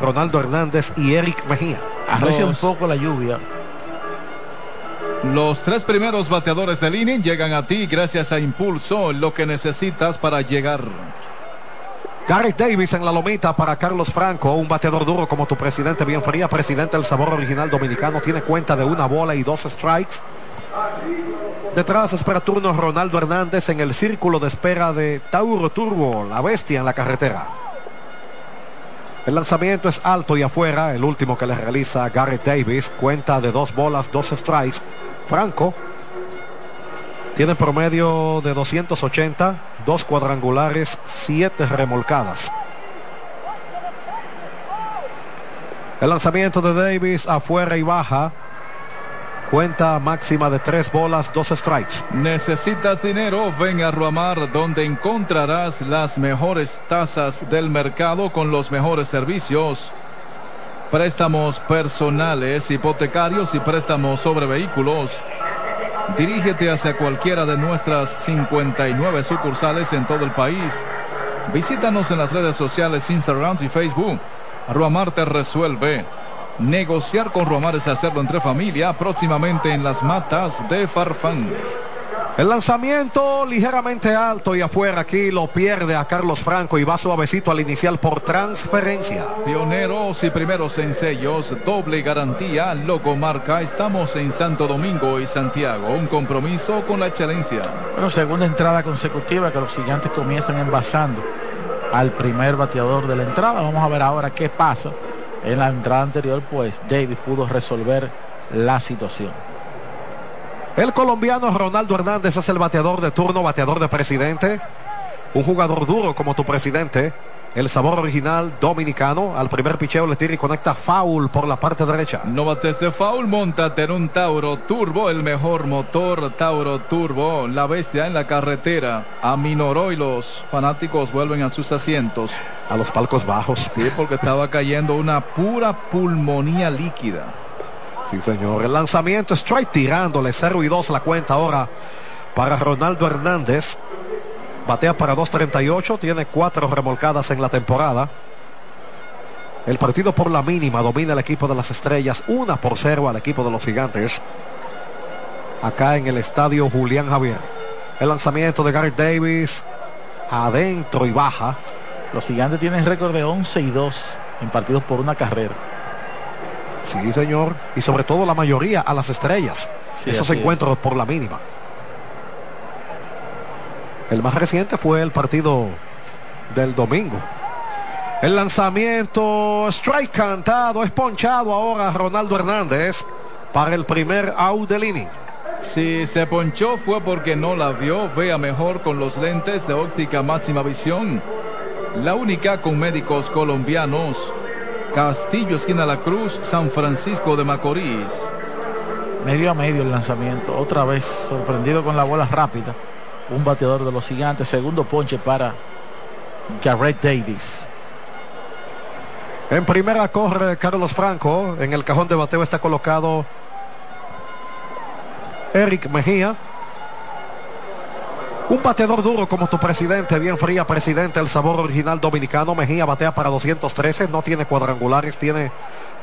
Ronaldo Hernández y Eric Mejía. Arrecia un Los- poco la lluvia. Los tres primeros bateadores del inning llegan a ti gracias a Impulso, lo que necesitas para llegar. Gareth Davis en la lomita para Carlos Franco, un bateador duro como tu presidente bien fría, presidente del sabor original dominicano, tiene cuenta de una bola y dos strikes. Detrás espera turno Ronaldo Hernández en el círculo de espera de Tauro Turbo, la bestia en la carretera. El lanzamiento es alto y afuera, el último que le realiza Gareth Davis, cuenta de dos bolas, dos strikes. Franco tiene promedio de 280, dos cuadrangulares, siete remolcadas. El lanzamiento de Davis afuera y baja. Cuenta máxima de tres bolas, dos strikes. ¿Necesitas dinero? Ven a Ruamar donde encontrarás las mejores tasas del mercado con los mejores servicios. Préstamos personales, hipotecarios y préstamos sobre vehículos. Dirígete hacia cualquiera de nuestras 59 sucursales en todo el país. Visítanos en las redes sociales Instagram y Facebook. Ruamar te resuelve. Negociar con Ruamar es hacerlo entre familia, próximamente en las matas de Farfán. El lanzamiento ligeramente alto y afuera aquí lo pierde a Carlos Franco y va suavecito al inicial por transferencia. Pioneros y primeros en sellos, doble garantía, logomarca. Estamos en Santo Domingo y Santiago. Un compromiso con la excelencia. Bueno, segunda entrada consecutiva que los gigantes comienzan envasando al primer bateador de la entrada. Vamos a ver ahora qué pasa. En la entrada anterior, pues Davis pudo resolver la situación. El colombiano Ronaldo Hernández es el bateador de turno, bateador de presidente. Un jugador duro como tu presidente. El sabor original dominicano. Al primer picheo le tira y conecta foul por la parte derecha. No bates de foul, montate en un Tauro Turbo, el mejor motor Tauro Turbo, la bestia en la carretera. Aminoró y los fanáticos vuelven a sus asientos. A los palcos bajos. Sí, porque estaba cayendo una pura pulmonía líquida. Sí, señor. El lanzamiento strike tirándole 0 y 2 la cuenta ahora para Ronaldo Hernández. Batea para 2.38, tiene cuatro remolcadas en la temporada. El partido por la mínima domina el equipo de las estrellas, una por cero al equipo de los gigantes. Acá en el estadio Julián Javier. El lanzamiento de Garrett Davis adentro y baja. Los gigantes tienen récord de 11 y 2 en partidos por una carrera. Sí, señor. Y sobre todo la mayoría a las estrellas. Sí, Esos es. encuentros por la mínima. El más reciente fue el partido del domingo. El lanzamiento, strike cantado, es ponchado ahora Ronaldo Hernández para el primer out del inning. Si se ponchó fue porque no la vio. Vea mejor con los lentes de óptica máxima visión. La única con médicos colombianos. Castillo, esquina La Cruz, San Francisco de Macorís. Medio a medio el lanzamiento. Otra vez sorprendido con la bola rápida. Un bateador de los gigantes. Segundo ponche para Garrett Davis. En primera corre Carlos Franco. En el cajón de bateo está colocado Eric Mejía. Un bateador duro como tu presidente, bien fría presidente, el sabor original dominicano. Mejía batea para 213, no tiene cuadrangulares, tiene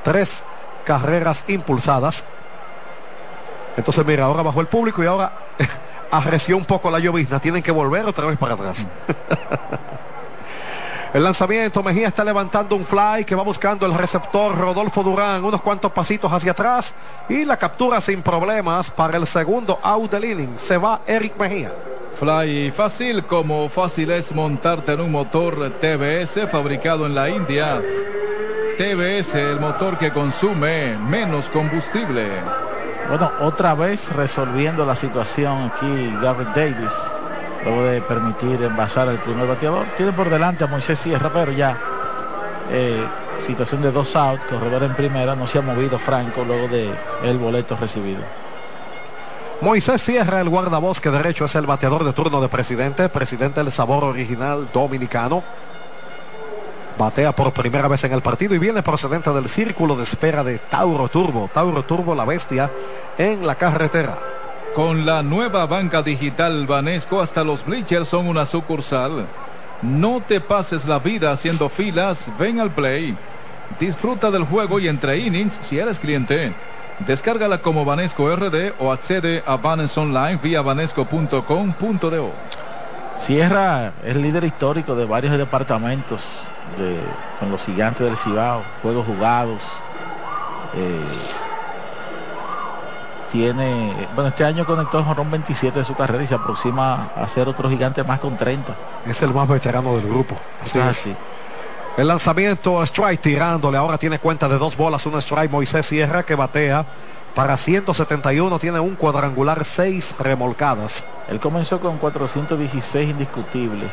tres carreras impulsadas. Entonces mira, ahora bajó el público y ahora arreció un poco la llovizna. Tienen que volver otra vez para atrás. El lanzamiento, Mejía está levantando un fly que va buscando el receptor Rodolfo Durán, unos cuantos pasitos hacia atrás y la captura sin problemas para el segundo out del inning. Se va Eric Mejía. Fly fácil como fácil es montarte en un motor TBS fabricado en la India. TBS, el motor que consume menos combustible. Bueno, otra vez resolviendo la situación aquí Garrett Davis. Luego de permitir envasar al primer bateador. Tiene por delante a Moisés Sierra, pero ya eh, situación de dos out, corredor en primera, no se ha movido Franco luego de el boleto recibido. Moisés Sierra, el guardabosque derecho, es el bateador de turno de presidente, presidente del sabor original dominicano. Batea por primera vez en el partido y viene procedente del círculo de espera de Tauro Turbo. Tauro Turbo, la bestia, en la carretera. Con la nueva banca digital Banesco, hasta los bleachers son una sucursal. No te pases la vida haciendo filas, ven al play. Disfruta del juego y entre innings si eres cliente. Descárgala como Banesco RD o accede a Banes Online vía banesco.com.do. Sierra es líder histórico de varios departamentos de, con los gigantes del Cibao, juegos jugados. Eh, tiene, bueno, este año conectó el jorrón 27 de su carrera y se aproxima a ser otro gigante más con 30. Es el más veterano del grupo. Así es así. El lanzamiento strike tirándole. Ahora tiene cuenta de dos bolas, un strike. Moisés Sierra que batea para 171. Tiene un cuadrangular, seis remolcadas. Él comenzó con 416 indiscutibles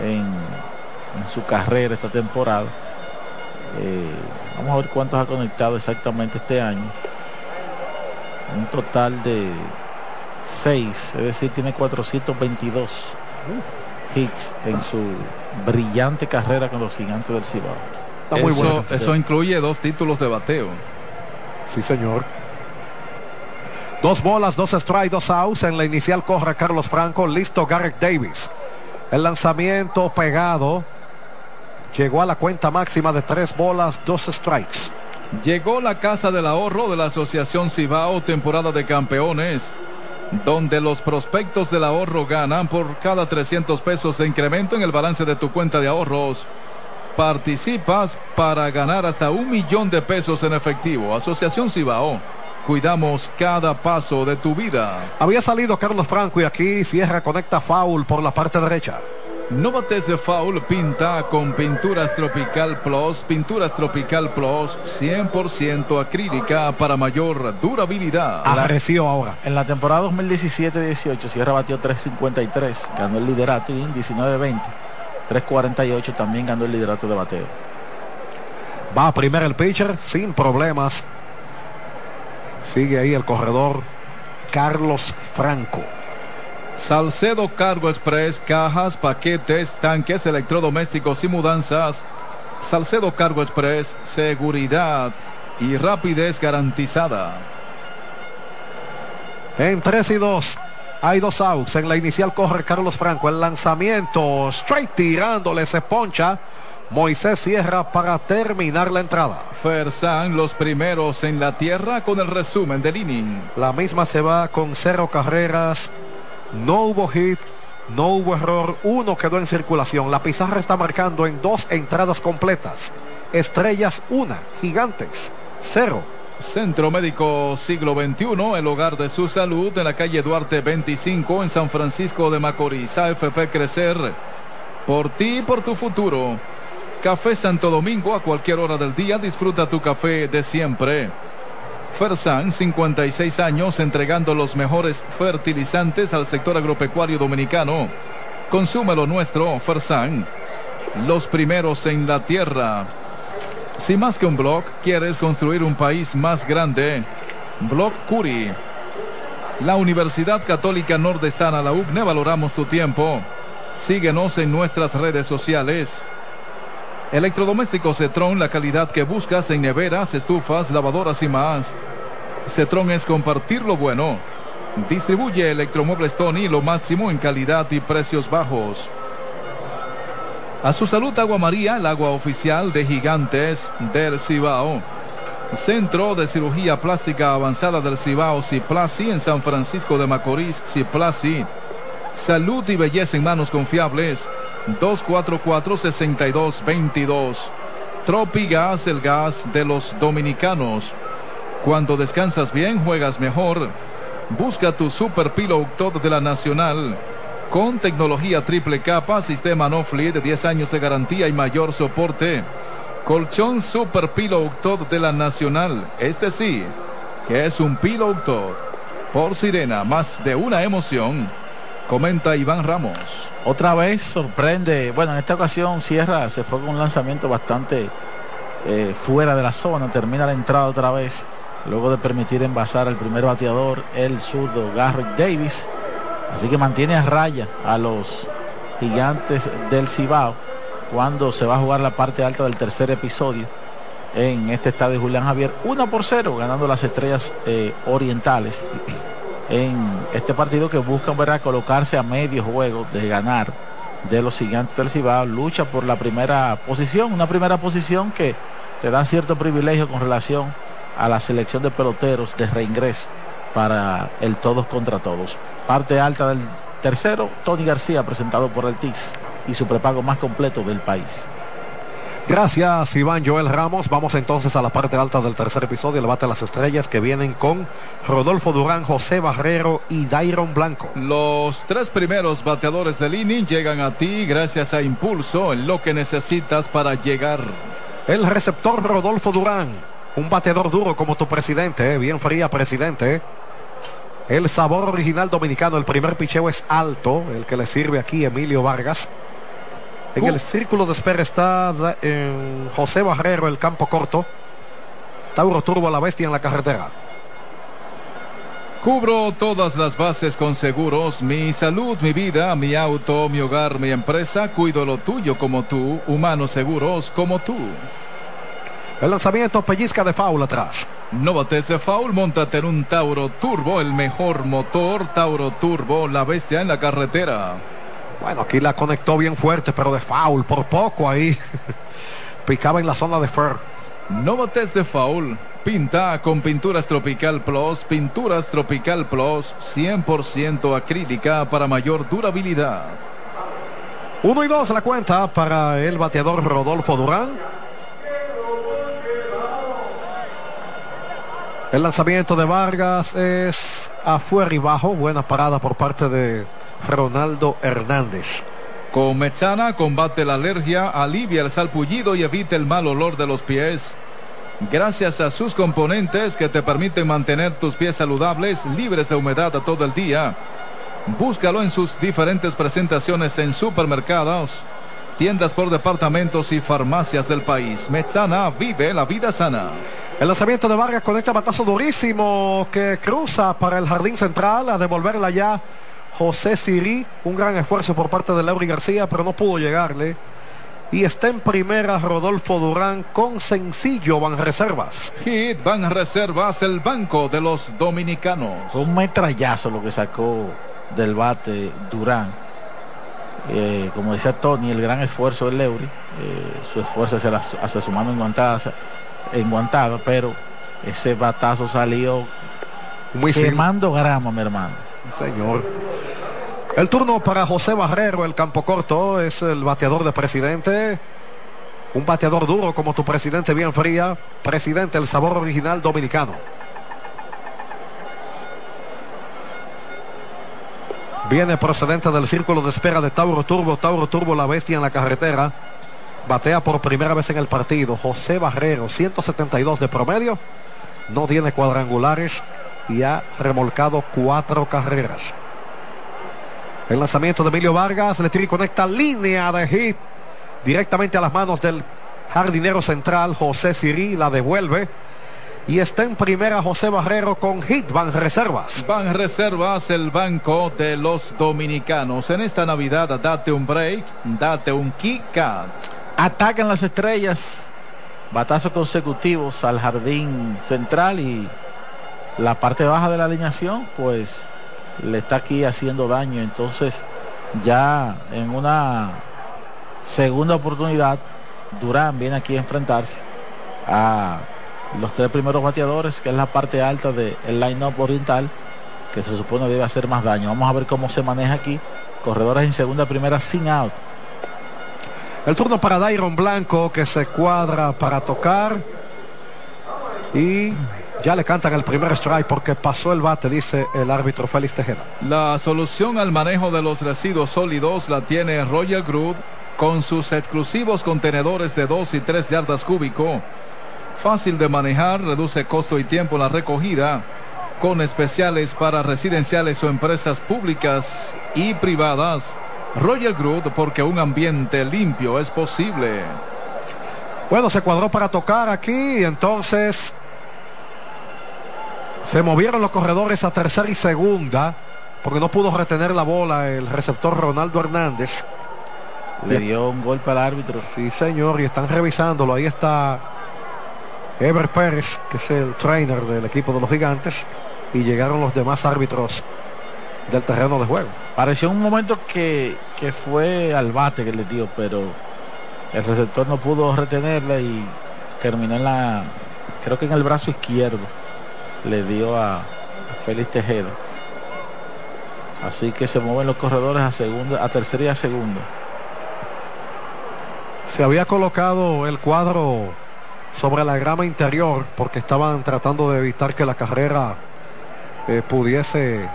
en, en su carrera esta temporada. Eh, vamos a ver cuántos ha conectado exactamente este año. Un total de 6, es decir, tiene 422 hits en su brillante carrera con los gigantes del Cibao. Está muy eso, bueno. eso incluye dos títulos de bateo. Sí, señor. Dos bolas, dos strikes, dos outs. En la inicial corre Carlos Franco. Listo Garrett Davis. El lanzamiento pegado. Llegó a la cuenta máxima de tres bolas, dos strikes. Llegó la casa del ahorro de la Asociación Cibao, temporada de campeones, donde los prospectos del ahorro ganan por cada 300 pesos de incremento en el balance de tu cuenta de ahorros. Participas para ganar hasta un millón de pesos en efectivo. Asociación Cibao. Cuidamos cada paso de tu vida. Había salido Carlos Franco y aquí Sierra conecta foul por la parte derecha. No bates de foul, pinta con Pinturas Tropical Plus. Pinturas Tropical Plus 100% acrílica para mayor durabilidad. Arreció ahora. En la temporada 2017-18, Sierra batió 353, ganó el liderato y en 19-20, 348 también ganó el liderato de bateo. Va a primero el pitcher sin problemas. Sigue ahí el corredor Carlos Franco. Salcedo Cargo Express, cajas, paquetes, tanques, electrodomésticos y mudanzas. Salcedo Cargo Express, seguridad y rapidez garantizada. En 3 y 2. Hay dos outs. En la inicial corre Carlos Franco. El lanzamiento. Straight tirándole. Se poncha. Moisés Sierra para terminar la entrada. Fersan, los primeros en la tierra con el resumen del inning. La misma se va con cero carreras. No hubo hit, no hubo error, uno quedó en circulación. La pizarra está marcando en dos entradas completas. Estrellas, una. Gigantes, cero. Centro Médico Siglo XXI, el hogar de su salud en la calle Duarte 25 en San Francisco de Macorís. AFP Crecer. Por ti y por tu futuro. Café Santo Domingo a cualquier hora del día. Disfruta tu café de siempre. Fersan, 56 años, entregando los mejores fertilizantes al sector agropecuario dominicano. Consume lo nuestro, Fersan. Los primeros en la tierra. Si más que un blog, quieres construir un país más grande, Blog Curi. La Universidad Católica Nordestana, la UCNE, valoramos tu tiempo. Síguenos en nuestras redes sociales. Electrodomésticos Cetron, la calidad que buscas en neveras, estufas, lavadoras y más. Cetron es compartir lo bueno. Distribuye Electromuebles Tony lo máximo en calidad y precios bajos. A su salud Agua María, el agua oficial de Gigantes del Cibao. Centro de Cirugía Plástica Avanzada del Cibao, Ciplasi, en San Francisco de Macorís, Ciplasi. Salud y belleza en manos confiables. 244-6222. Tropigas, el gas de los dominicanos. Cuando descansas bien, juegas mejor. Busca tu Super Pillow Top de la Nacional. Con tecnología triple capa, sistema no fleet de 10 años de garantía y mayor soporte. Colchón Super Pillow de la Nacional. Este sí, que es un Pillow Top. Por Sirena, más de una emoción. Comenta Iván Ramos. Otra vez sorprende, bueno, en esta ocasión Sierra se fue con un lanzamiento bastante eh, fuera de la zona, termina la entrada otra vez, luego de permitir envasar al primer bateador, el zurdo Garrett Davis. Así que mantiene a raya a los gigantes del Cibao cuando se va a jugar la parte alta del tercer episodio en este estadio Julián Javier 1 por 0 ganando las estrellas eh, orientales en este partido que buscan ¿verdad? colocarse a medio juego de ganar de los gigantes del Cibao. Lucha por la primera posición, una primera posición que te da cierto privilegio con relación a la selección de peloteros de reingreso para el todos contra todos. Parte alta del tercero, Tony García, presentado por el TIS y su prepago más completo del país. Gracias, Iván Joel Ramos. Vamos entonces a la parte alta del tercer episodio, el bate de las estrellas, que vienen con Rodolfo Durán, José Barrero y Dairon Blanco. Los tres primeros bateadores del inning llegan a ti gracias a Impulso, en lo que necesitas para llegar. El receptor Rodolfo Durán, un bateador duro como tu presidente, eh, bien fría presidente. El sabor original dominicano, el primer picheo es alto, el que le sirve aquí Emilio Vargas. En el círculo de espera está en José Barrero, el campo corto. Tauro Turbo la bestia en la carretera. Cubro todas las bases con seguros, mi salud, mi vida, mi auto, mi hogar, mi empresa, cuido lo tuyo como tú, humanos seguros como tú. El lanzamiento pellizca de foul atrás. No bates de foul, montate en un Tauro Turbo, el mejor motor, Tauro Turbo, la bestia en la carretera. Bueno, aquí la conectó bien fuerte, pero de foul, por poco ahí. Picaba en la zona de Fer. No bates de foul. Pinta con Pinturas Tropical Plus, Pinturas Tropical Plus, 100% acrílica para mayor durabilidad. Uno y dos la cuenta para el bateador Rodolfo Durán. El lanzamiento de Vargas es afuera y bajo. Buena parada por parte de Ronaldo Hernández. Con Mechana combate la alergia, alivia el salpullido y evita el mal olor de los pies. Gracias a sus componentes que te permiten mantener tus pies saludables, libres de humedad a todo el día. Búscalo en sus diferentes presentaciones en supermercados, tiendas por departamentos y farmacias del país. Mechana vive la vida sana. El lanzamiento de Vargas conecta batazo durísimo que cruza para el jardín central a devolverla ya José Siri. Un gran esfuerzo por parte de Lauri García, pero no pudo llegarle. Y está en primera Rodolfo Durán con sencillo Van Reservas. Hit Van Reservas, el banco de los dominicanos. Un metrallazo lo que sacó del bate Durán. Eh, como decía Tony, el gran esfuerzo de Leury, eh, su esfuerzo hacia, hacia su mano enguantada, enguantada, pero ese batazo salió muy quemando grama, mi hermano. Señor. El turno para José Barrero, el campo corto, es el bateador de presidente. Un bateador duro como tu presidente bien fría. Presidente, el sabor original dominicano. Viene procedente del círculo de espera de Tauro Turbo. Tauro Turbo, la bestia en la carretera. Batea por primera vez en el partido. José Barrero, 172 de promedio. No tiene cuadrangulares y ha remolcado cuatro carreras. El lanzamiento de Emilio Vargas, le tira y conecta línea de hit directamente a las manos del jardinero central José Siri, la devuelve. Y está en primera José Barrero con hit Van Reservas. Van Reservas, el banco de los dominicanos. En esta Navidad date un break, date un kick. Atacan las estrellas. Batazos consecutivos al jardín central y la parte baja de la alineación, pues le está aquí haciendo daño. Entonces, ya en una segunda oportunidad, Durán viene aquí a enfrentarse a los tres primeros bateadores, que es la parte alta del line-up oriental, que se supone debe hacer más daño. Vamos a ver cómo se maneja aquí. Corredores en segunda, primera, sin out. El turno para Dairon Blanco, que se cuadra para tocar. Y ya le cantan el primer strike porque pasó el bate, dice el árbitro Félix Tejeda. La solución al manejo de los residuos sólidos la tiene Royal Group con sus exclusivos contenedores de 2 y 3 yardas cúbico. Fácil de manejar, reduce costo y tiempo en la recogida, con especiales para residenciales o empresas públicas y privadas. Royal Group porque un ambiente limpio es posible. Bueno, se cuadró para tocar aquí, entonces se movieron los corredores a tercera y segunda porque no pudo retener la bola el receptor Ronaldo Hernández. Le dio un golpe al árbitro. Sí, señor, y están revisándolo. Ahí está Ever Pérez, que es el trainer del equipo de los gigantes. Y llegaron los demás árbitros del terreno de juego. Pareció un momento que, que fue al bate que le dio, pero el receptor no pudo retenerla y terminó en la, creo que en el brazo izquierdo, le dio a, a Félix Tejeda. Así que se mueven los corredores a segunda, a tercera y a segunda. Se había colocado el cuadro sobre la grama interior porque estaban tratando de evitar que la carrera eh, pudiese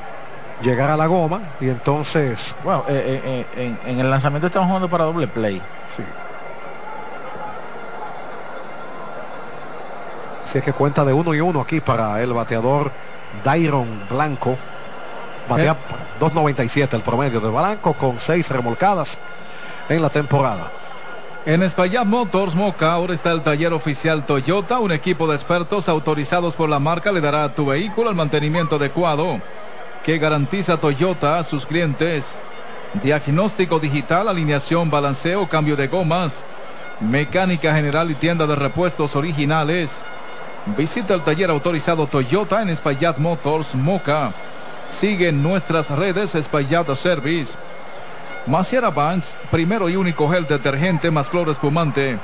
llegar a la goma y entonces Bueno, eh, eh, en, en el lanzamiento estamos jugando para doble play. sí. Así es que cuenta de uno y uno aquí para el bateador Dairon Blanco. Batea 2.97 el promedio de Blanco con seis remolcadas en la temporada. En Espaillat Motors Moca ahora está el taller oficial Toyota, un equipo de expertos autorizados por la marca le dará a tu vehículo el mantenimiento adecuado que garantiza Toyota a sus clientes. Diagnóstico digital, alineación, balanceo, cambio de gomas, mecánica general y tienda de repuestos originales. Visita el taller autorizado Toyota en Espaillat Motors Moca. Sigue en nuestras redes Espaillat Service. Maciera Banks, primero y único gel detergente más cloro espumante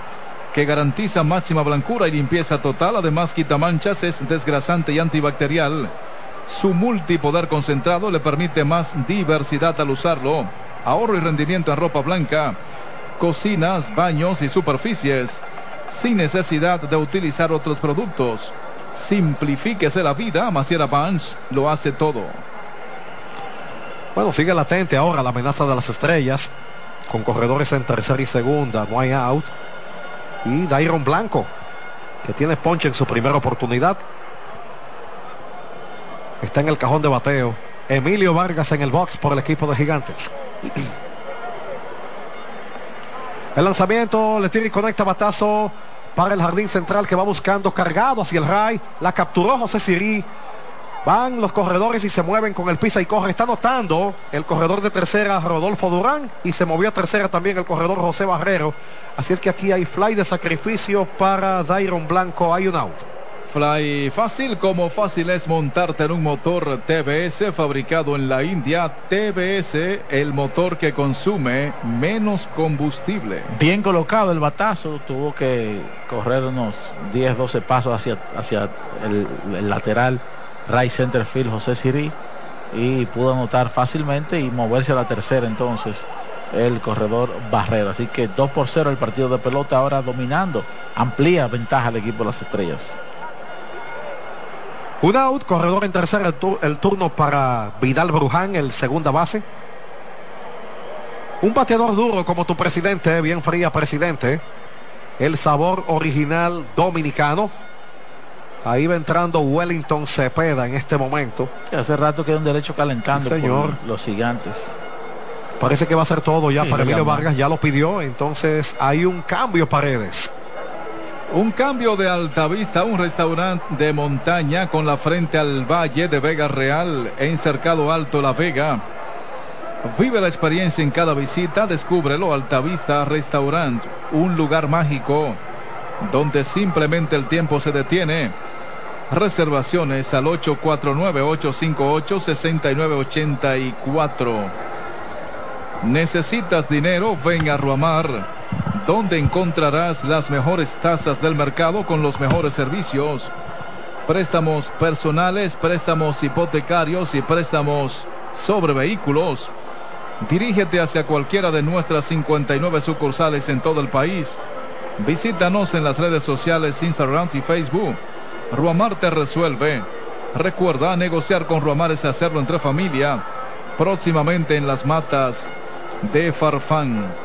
que garantiza máxima blancura y limpieza total, además quita manchas, es desgrasante y antibacterial. Su multipoder concentrado le permite más diversidad al usarlo. Ahorro y rendimiento en ropa blanca, cocinas, baños y superficies, sin necesidad de utilizar otros productos. Simplifíquese la vida, Maciera Banks lo hace todo. Bueno, sigue latente ahora la amenaza de las estrellas con corredores en tercera y segunda, no hay out. Y Dairon Blanco, que tiene ponche en su primera oportunidad. Está en el cajón de bateo. Emilio Vargas en el box por el equipo de Gigantes. El lanzamiento, le tira y conecta batazo para el jardín central que va buscando cargado hacia el Ray. La capturó José Sirí. Van los corredores y se mueven con el pisa y corre. Está notando el corredor de tercera Rodolfo Durán y se movió a tercera también el corredor José Barrero. Así es que aquí hay fly de sacrificio para Dairon Blanco. Hay un out. Fly fácil como fácil es montarte en un motor TBS fabricado en la India. TBS, el motor que consume menos combustible. Bien colocado el batazo, tuvo que correr unos 10, 12 pasos hacia, hacia el, lateral right center field José Sirí y pudo anotar fácilmente y moverse a la tercera entonces el corredor Barrero. Así que 2 por 0 el partido de pelota ahora dominando. Amplía ventaja al equipo de las estrellas. Un out, corredor en tercera, el, tur- el turno para Vidal Bruján, el segunda base. Un bateador duro como tu presidente, bien fría presidente. El sabor original dominicano. Ahí va entrando Wellington Cepeda en este momento. Hace rato queda un derecho calentando Sí, señor. por los gigantes. Parece que va a ser todo ya Sí, para Emilio. Vargas, ya lo pidió. Entonces hay un cambio, Paredes. Un cambio de Altavista, un restaurante de montaña con la frente al valle de Vega Real en Cercado Alto La Vega. Vive la experiencia en cada visita, descúbrelo Altavista Restaurant, un lugar mágico donde simplemente el tiempo se detiene. Reservaciones al 849-858-6984. ¿Necesitas dinero? Ven a Ruamar, donde encontrarás las mejores tasas del mercado con los mejores servicios. Préstamos personales, préstamos hipotecarios y préstamos sobre vehículos. Dirígete hacia cualquiera de nuestras 59 sucursales en todo el país. Visítanos en las redes sociales Instagram y Facebook. Ruamar te resuelve. Recuerda, negociar con Ruamar es hacerlo entre familia. Próximamente en las matas de Farfán.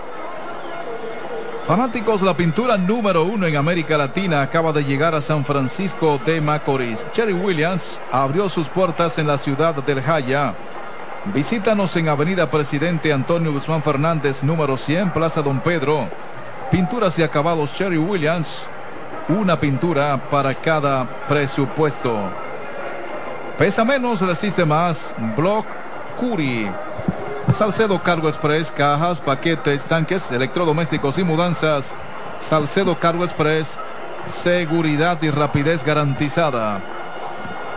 Fanáticos, la pintura número uno en América Latina acaba de llegar a San Francisco de Macorís. Cherry Williams abrió sus puertas en la ciudad del Jaya. Visítanos en Avenida Presidente Antonio Guzmán Fernández, número 100, Plaza Don Pedro. Pinturas y acabados Cherry Williams. Una pintura para cada presupuesto. Pesa menos, resiste más. Block Curi. Salcedo Cargo Express, cajas, paquetes, tanques, electrodomésticos y mudanzas. Salcedo Cargo Express, seguridad y rapidez garantizada.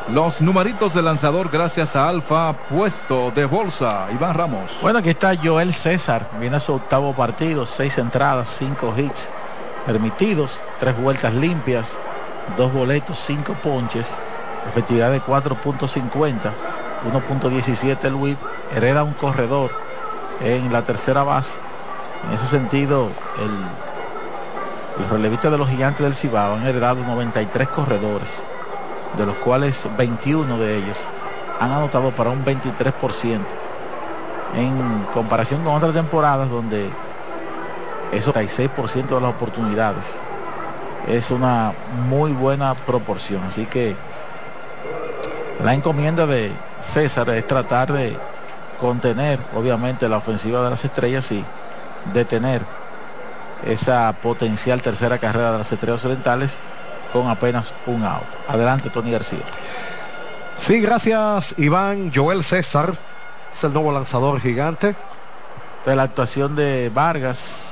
Los numeritos del lanzador gracias a Alfa, puesto de bolsa, Iván Ramos. Bueno, aquí está Joel César, viene a su octavo partido, seis entradas, cinco hits permitidos, tres vueltas limpias, dos boletos, cinco ponches, efectividad de 4.50, 1.17 el whip, hereda un corredor en la tercera base. En ese sentido, el, los de los gigantes del Cibao han heredado 93 corredores, de los cuales 21 de ellos han anotado para un 23%, en comparación con otras temporadas donde eso 36% de las oportunidades es una muy buena proporción. Así que la encomienda de César es tratar de contener, obviamente, la ofensiva de las estrellas y detener esa potencial tercera carrera de las estrellas orientales con apenas un out. Adelante, Tony García. Sí, gracias, Iván. Joel César es el nuevo lanzador gigante. De la actuación de Vargas,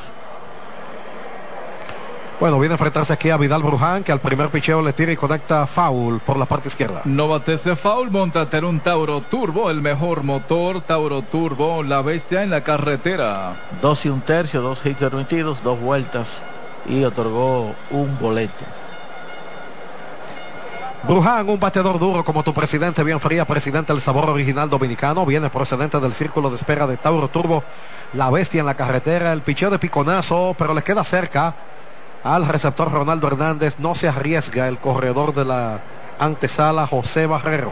bueno, viene a enfrentarse aquí a Vidal Bruján, que al primer picheo le tira y conecta foul por la parte izquierda. No bates de foul, montate un Tauro Turbo, el mejor motor Tauro Turbo, la bestia en la carretera. Dos y un tercio, dos hits permitidos, dos vueltas y otorgó un boleto. Bruján, un bateador duro como tu presidente, bien fría, presidente del sabor original dominicano, viene procedente del círculo de espera de Tauro Turbo, la bestia en la carretera, el picheo de piconazo, pero le queda cerca al receptor Ronaldo Hernández. No se arriesga el corredor de la antesala José Barrero.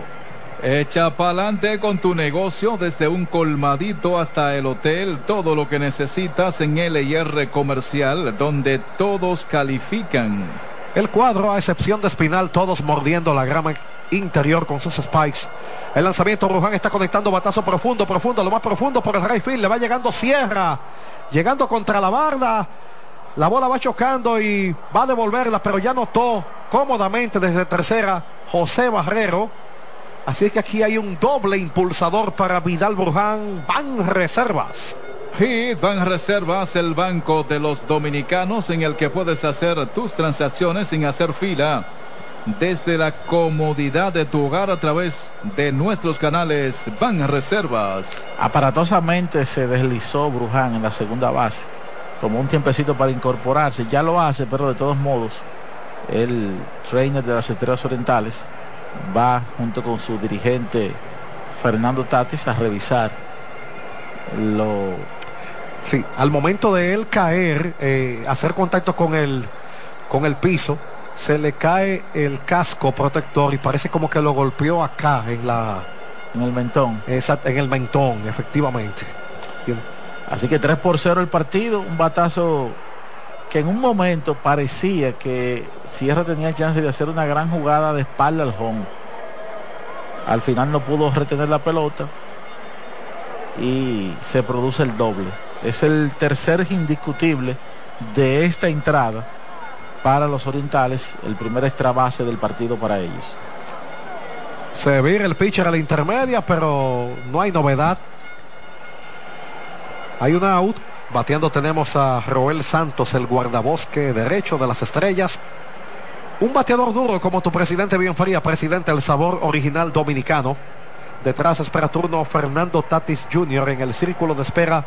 Echa pa'lante con tu negocio desde un colmadito hasta el hotel, todo lo que necesitas en LIR Comercial, donde todos califican. El cuadro, a excepción de Espinal, todos mordiendo la grama interior con sus spikes. El lanzamiento, Ruján está conectando batazo profundo, profundo, lo más profundo por el right field, le va llegando Sierra, llegando contra la barda. La bola va chocando y va a devolverla, pero ya notó cómodamente desde tercera José Barrero. Así que aquí hay un doble impulsador para Vidal Bruján. Van reservas. Hit Van Reservas, el banco de los dominicanos en el que puedes hacer tus transacciones sin hacer fila. Desde la comodidad de tu hogar a través de nuestros canales Van Reservas. Aparatosamente se deslizó Bruján en la segunda base tomó un tiempecito para incorporarse, ya lo hace, pero de todos modos, el trainer de las estrellas orientales va junto con su dirigente Fernando Tatis a revisar lo... Sí, al momento de él caer, eh, hacer contacto con el, con el piso, se le cae el casco protector y parece como que lo golpeó acá en la... En el mentón. Exacto, en el mentón, efectivamente. Así que 3 por 0 el partido, un batazo que en un momento parecía que Sierra tenía chance de hacer una gran jugada de espalda al home. Al final no pudo retener la pelota y se produce el doble. Es el tercer indiscutible de esta entrada para los orientales, el primer extra base del partido para ellos. Se vira el pitcher a la intermedia, pero no hay novedad. Hay una out. Bateando tenemos a Roel Santos, el guardabosque derecho de las estrellas. Un bateador duro como tu presidente bien fría, presidente del sabor original dominicano. Detrás espera turno Fernando Tatis Jr. en el círculo de espera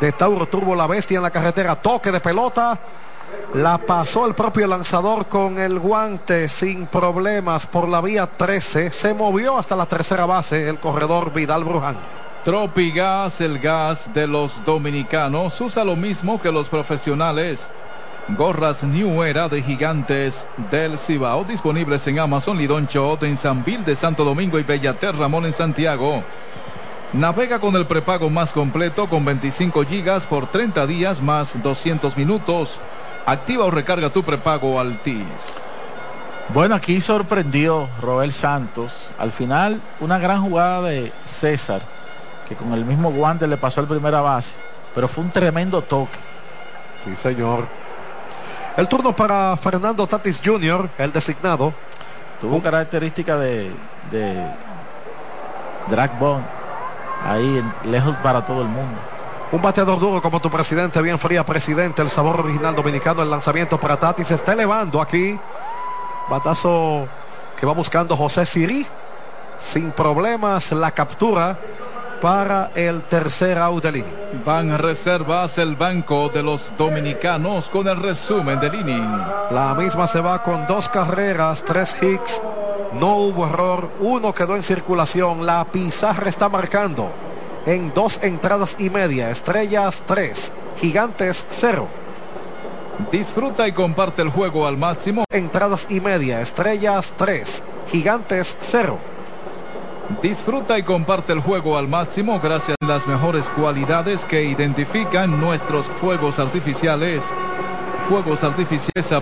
de Tauro Turbo La Bestia en la carretera. Toque de pelota. La pasó el propio lanzador con el guante sin problemas por la vía 13. Se movió hasta la tercera base el corredor Vidal Bruján. Tropigas, el gas de los dominicanos, usa lo mismo que los profesionales. Gorras New Era de gigantes del Cibao disponibles en Amazon, Lidón Chot en San Vil de Santo Domingo y Bellater Ramón en Santiago. Navega con el prepago más completo con 25 gigas por 30 días más 200 minutos. Activa o recarga tu prepago Altis. Bueno, aquí sorprendió Roel Santos. Al final, una gran jugada de César que con el mismo guante le pasó al primera base, pero fue un tremendo toque. Sí, señor. El turno para Fernando Tatis Jr., el designado. Tuvo característica de, de drag bond, ahí lejos para todo el mundo. Un bateador duro como tu presidente, bien fría, presidente, el sabor original dominicano, el lanzamiento para Tatis se está elevando aquí. Batazo que va buscando José Sirí. Sin problemas la captura para el tercer out inning. Van reservas el banco de los dominicanos con el resumen del inning. La misma se va con dos carreras, tres hits. No hubo error, uno quedó en circulación. La pizarra está marcando en dos entradas y media. Estrellas 3, Gigantes 0. Disfruta y comparte el juego al máximo. Entradas y media, Estrellas 3, Gigantes 0. Disfruta y comparte el juego al máximo gracias a las mejores cualidades que identifican nuestros fuegos artificiales. Fuegos artificiales a